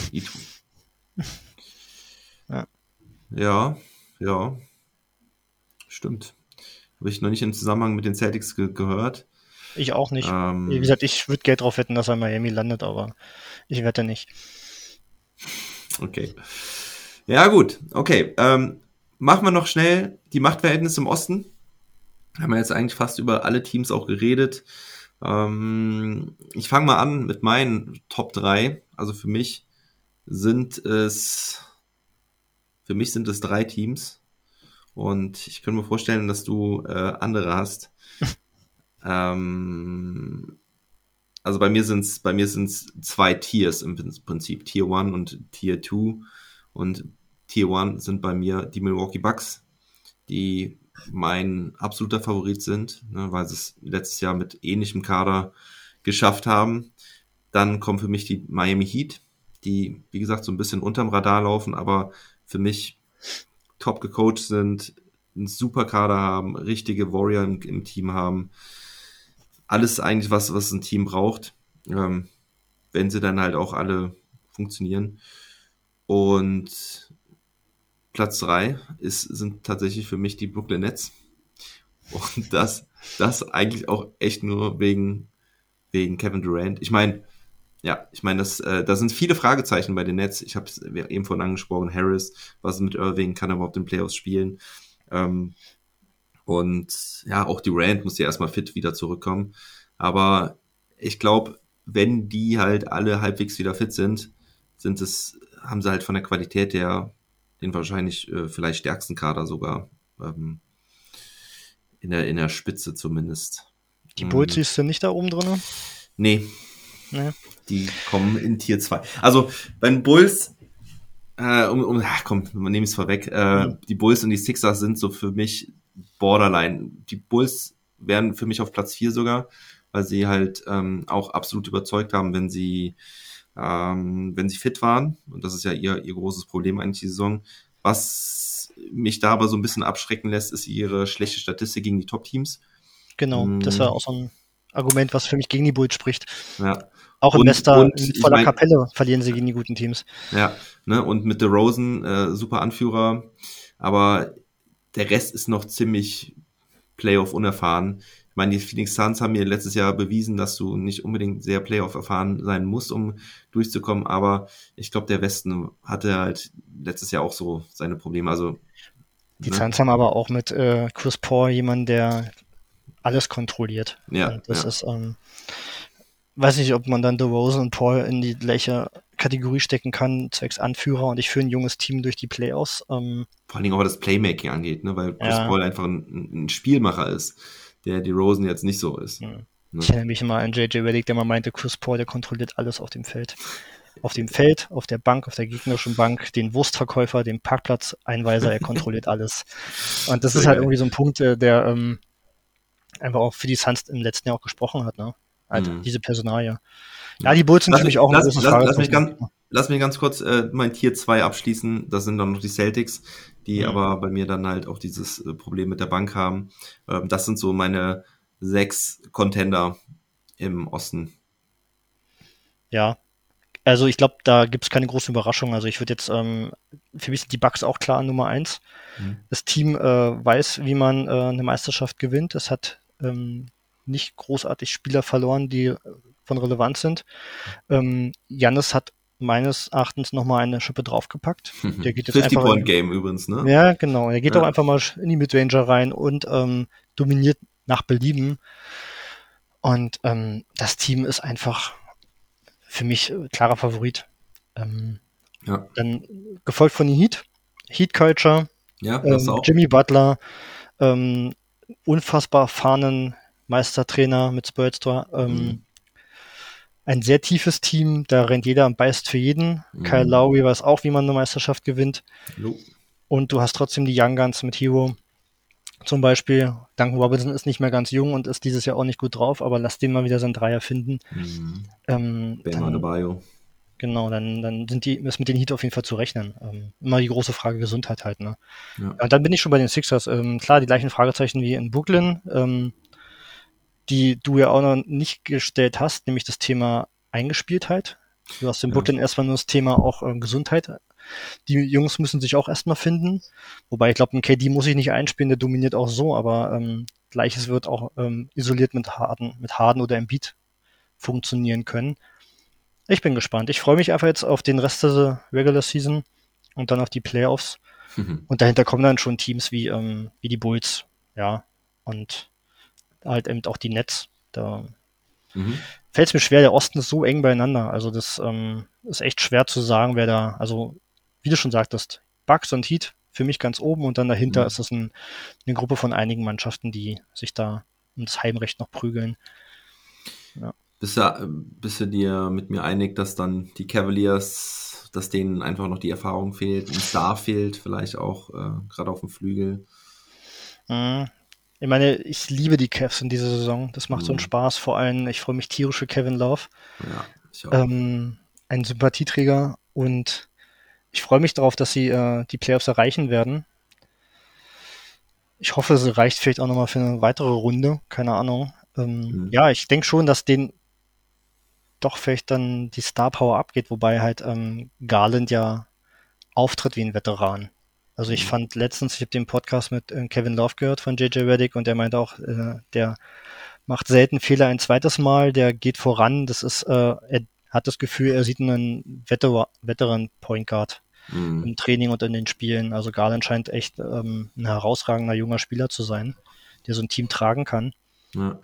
ja. ja, ja. Stimmt. Habe ich noch nicht im Zusammenhang mit den Celtics ge gehört. Ich auch nicht. Ähm, Wie gesagt, ich würde Geld drauf wetten, dass er in Miami landet, aber ich wette nicht. Okay. Ja, gut. Okay. Ähm, machen wir noch schnell die Machtverhältnisse im Osten. Haben wir jetzt eigentlich fast über alle Teams auch geredet. Ähm, ich fange mal an mit meinen Top 3. Also für mich sind es, für mich sind es drei Teams. Und ich könnte mir vorstellen, dass du äh, andere hast. (laughs) ähm, also bei mir sind es bei mir sind's zwei Tiers im Prinzip, Tier 1 und Tier 2. Und Tier 1 sind bei mir die Milwaukee Bucks, die mein absoluter Favorit sind, ne, weil sie es letztes Jahr mit ähnlichem Kader geschafft haben. Dann kommen für mich die Miami Heat, die, wie gesagt, so ein bisschen unterm Radar laufen, aber für mich top gecoacht sind, einen super Kader haben, richtige Warrior im, im Team haben. Alles eigentlich, was, was ein Team braucht, ähm, wenn sie dann halt auch alle funktionieren. Und Platz drei ist, sind tatsächlich für mich die Brooklyn Nets. Und das, das eigentlich auch echt nur wegen, wegen Kevin Durant. Ich meine, ja, ich meine, das, äh, da sind viele Fragezeichen bei den Nets. Ich habe es eben vorhin angesprochen, Harris, was mit Irving, kann er überhaupt in Playoffs spielen? Ähm, und ja, auch Durant muss ja erstmal fit wieder zurückkommen. Aber ich glaube, wenn die halt alle halbwegs wieder fit sind, sind es, haben sie halt von der Qualität her den wahrscheinlich äh, vielleicht stärksten Kader sogar. Ähm, in der, in der Spitze zumindest. Die Bulls mhm. du nicht da oben drin? Nee. nee. Die kommen in Tier 2. Also bei den Bulls, äh, um, um, ach komm, nehme ich es vorweg. Äh, mhm. Die Bulls und die Sixers sind so für mich Borderline. Die Bulls wären für mich auf Platz 4 sogar, weil sie halt ähm, auch absolut überzeugt haben, wenn sie ähm, wenn sie fit waren. Und das ist ja ihr, ihr großes Problem eigentlich die Saison. Was mich da aber so ein bisschen abschrecken lässt, ist ihre schlechte Statistik gegen die Top-Teams. Genau, mm. das war auch so ein Argument, was für mich gegen die Bulls spricht. Ja. Auch im Nester in voller ich mein, Kapelle verlieren sie gegen die guten Teams. Ja, ne, und mit The Rosen, äh, super Anführer, aber der Rest ist noch ziemlich Playoff unerfahren meine, die Phoenix Suns haben mir letztes Jahr bewiesen, dass du nicht unbedingt sehr Playoff erfahren sein musst, um durchzukommen, aber ich glaube, der Westen hatte halt letztes Jahr auch so seine Probleme. Also die ne? Suns haben aber auch mit äh, Chris Paul jemanden, der alles kontrolliert. Ja. Und das ja. ist, ähm, weiß nicht, ob man dann DeRozan und Paul in die gleiche Kategorie stecken kann, zwecks Anführer und ich führe ein junges Team durch die Playoffs. Ähm, Vor allen Dingen auch, was das Playmaking angeht, ne? weil Chris ja. Paul einfach ein, ein Spielmacher ist der die Rosen jetzt nicht so ist. Mhm. Ne? Ich erinnere mich immer an JJ Reddick, der mal meinte, Chris Paul, der kontrolliert alles auf dem Feld. Auf dem Feld, auf der Bank, auf der gegnerischen Bank, den Wurstverkäufer, den Parkplatzeinweiser, er kontrolliert (laughs) alles. Und das Sehr ist halt geil. irgendwie so ein Punkt, äh, der ähm, einfach auch für die Suns im letzten Jahr auch gesprochen hat, ne? Also mhm. diese Personalie. Ja, die Bulls sind lass natürlich auch ein großes lass, lass, mich ganz, lass mich ganz kurz äh, mein Tier 2 abschließen. Das sind dann noch die Celtics die mhm. aber bei mir dann halt auch dieses äh, Problem mit der Bank haben. Ähm, das sind so meine sechs Contender im Osten. Ja, also ich glaube, da gibt es keine große Überraschung. Also ich würde jetzt, ähm, für mich sind die Bugs auch klar Nummer eins. Mhm. Das Team äh, weiß, wie man äh, eine Meisterschaft gewinnt. Es hat ähm, nicht großartig Spieler verloren, die äh, von Relevanz sind. Ähm, Jannis hat meines Erachtens nochmal eine Schippe draufgepackt. (laughs) Der geht jetzt 50 Point Game übrigens, ne? Ja, genau. Er geht ja. auch einfach mal in die Midranger rein und ähm, dominiert nach Belieben. Und ähm, das Team ist einfach für mich klarer Favorit. Ähm, ja. Dann gefolgt von den Heat. Heat Culture. Ja, ähm. Jimmy Butler. Ähm, unfassbar erfahrenen Meistertrainer mit Spurtstor. Ähm, mhm ein sehr tiefes Team, da rennt jeder und beißt für jeden. Mhm. Kyle Lowry weiß auch, wie man eine Meisterschaft gewinnt. Jo. Und du hast trotzdem die Young Guns mit Hero. Zum Beispiel, Duncan Robinson ist nicht mehr ganz jung und ist dieses Jahr auch nicht gut drauf, aber lass den mal wieder seinen Dreier finden. Mhm. Ähm, Adebayo. Genau, dann, dann sind die, ist mit den Heat auf jeden Fall zu rechnen. Ähm, immer die große Frage Gesundheit halt, ne? Ja. Und dann bin ich schon bei den Sixers. Ähm, klar, die gleichen Fragezeichen wie in Brooklyn, ähm, die du ja auch noch nicht gestellt hast, nämlich das Thema Eingespieltheit. Du hast in Ja. Brooklyn erstmal nur das Thema auch ähm, Gesundheit. Die Jungs müssen sich auch erstmal finden. Wobei ich glaube, ein KD muss sich nicht einspielen, der dominiert auch so, aber ähm, gleiches wird auch ähm, isoliert mit Harden, mit Harden oder Embiid funktionieren können. Ich bin gespannt. Ich freue mich einfach jetzt auf den Rest der Regular Season und dann auf die Playoffs. Und dahinter kommen dann schon Teams wie, ähm, wie die Bulls, ja, und halt eben auch die Nets. Da Mhm. fällt es mir schwer, der Osten ist so eng beieinander. Also das ähm, ist echt schwer zu sagen, wer da, also wie du schon sagtest, Bucks und Heat für mich ganz oben und dann dahinter Mhm. ist es ein, eine Gruppe von einigen Mannschaften, die sich da um das Heimrecht noch prügeln. Bist du, bist du dir mit mir einig, dass dann die Cavaliers, dass denen einfach noch die Erfahrung fehlt, ein Star fehlt, vielleicht auch äh, gerade auf dem Flügel? Mhm. Ich meine, ich liebe die Cavs in dieser Saison. Das macht so einen Mhm. Spaß. Vor allem, ich freue mich tierisch für Kevin Love. Ja, ich auch. ähm, ein Sympathieträger und ich freue mich darauf, dass sie äh, die Playoffs erreichen werden. Ich hoffe, es reicht vielleicht auch nochmal für eine weitere Runde, keine Ahnung. Ähm, Mhm. Ja, ich denke schon, dass denen doch vielleicht dann die Star Power abgeht, wobei halt ähm, Garland ja auftritt wie ein Veteran. Also ich Mhm. fand letztens, ich habe den Podcast mit äh, Kevin Love gehört von JJ Reddick und der meinte auch, äh, der macht selten Fehler ein zweites Mal, der geht voran. Das ist, äh, er hat das Gefühl, er sieht einen Veteran, Veteran Point Guard Mhm. im Training und in den Spielen. Also Garland scheint echt ähm, ein herausragender junger Spieler zu sein, der so ein Team tragen kann. Ja.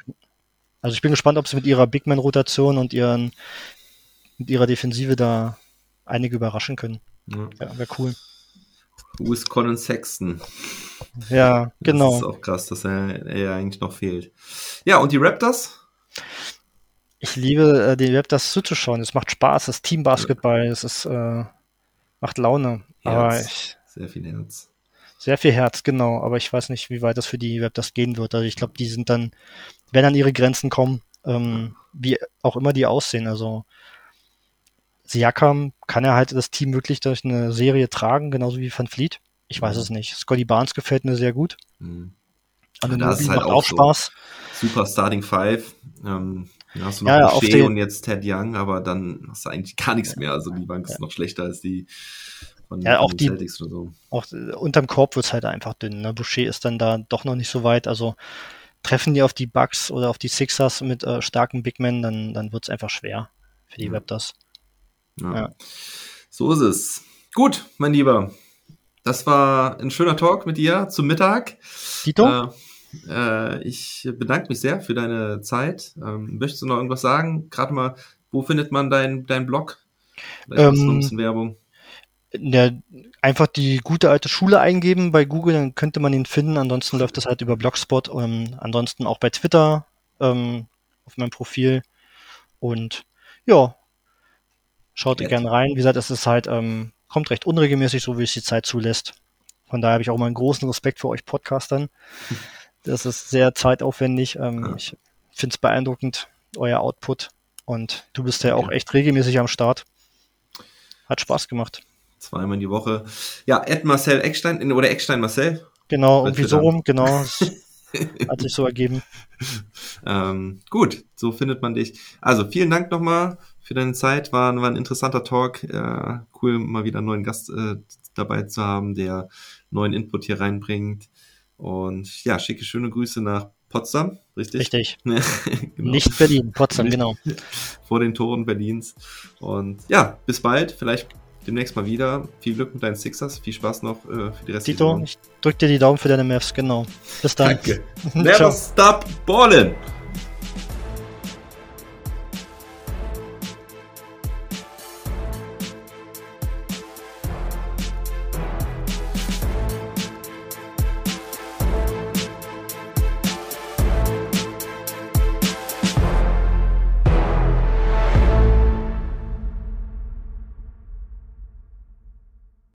Also ich bin gespannt, ob sie mit ihrer Big Man-Rotation und ihren, mit ihrer Defensive da einige überraschen können. Ja. Ja, wäre cool. Wo ist Colin Sexton? Ja, Das ist genau. auch krass, dass er, er eigentlich noch fehlt. Ja, und die Raptors? Ich liebe äh, die Raptors zuzuschauen. Es macht Spaß, das Teambasketball, es ist, äh, macht Laune. Aber Herz. ich, Sehr viel Herz. sehr viel Herz, genau. Aber ich weiß nicht, wie weit das für die Raptors gehen wird. Also ich glaube, die sind dann, werden an ihre Grenzen kommen, ähm, wie auch immer die aussehen. Also Siakam kann er halt das Team wirklich durch eine Serie tragen, genauso wie Van Fleet. Ich weiß Mhm. es nicht. Scotty Barnes gefällt mir sehr gut. Mhm. Anunoby das ist halt macht auch auch so. Spaß. Super Starting Five. Ähm, dann hast du noch Ja, ja, auf Boucher den- und jetzt Ted Young, aber dann hast du eigentlich gar nichts mehr. Also die Bank ist noch schlechter als die von, Ja, von auch den die- so. Auch äh, unterm Korb wird's halt einfach dünn. Ne? Boucher ist dann da doch noch nicht so weit. Also treffen die auf die Bucks oder auf die Sixers mit äh, starken Big Men, dann, dann wird's einfach schwer für die Ja. Raptors. Ja. Ja. So ist es. Gut, mein Lieber. Das war ein schöner Talk mit dir zum Mittag. Tito? Äh, äh, ich bedanke mich sehr für deine Zeit. Ähm, möchtest du noch irgendwas sagen? Gerade mal, wo findet man deinen dein Blog? Vielleicht noch ein Ähm, bisschen Werbung. Ja, einfach die gute alte Schule eingeben bei Google, dann könnte man ihn finden. Ansonsten läuft das halt über Blogspot. Ähm, ansonsten auch bei Twitter ähm, auf meinem Profil. Und ja, schaut Nett. gerne rein. Wie gesagt, es ist halt, ähm, kommt recht unregelmäßig, so wie es die Zeit zulässt. Von daher habe ich auch mal einen großen Respekt für euch Podcastern. (laughs) Das ist sehr zeitaufwendig. Ähm, Ja. Ich finde es beeindruckend, euer Output. Und du bist ja auch echt regelmäßig am Start. Hat Spaß gemacht. Zweimal in die Woche. Ja, Ed Marcel Eckstein oder Eckstein Marcel. Genau, Bei irgendwie Twitter. so rum, genau. (laughs) Hat sich so ergeben. Ähm, gut, so findet man dich. Also vielen Dank nochmal für deine Zeit. War, war ein interessanter Talk. Äh, cool, mal wieder einen neuen Gast äh, dabei zu haben, der neuen Input hier reinbringt. Und ja, schicke schöne Grüße nach Potsdam, richtig? Richtig. (laughs) genau. Nicht Berlin, Potsdam, genau. (laughs) Vor den Toren Berlins. Und ja, bis bald. Vielleicht demnächst mal wieder. Viel Glück mit deinen Sixers. Viel Spaß noch äh, für die restliche Tito, Saison. ich drück dir die Daumen für deine Mavs, genau. Bis dann. Danke. (laughs) Never stop ballin'.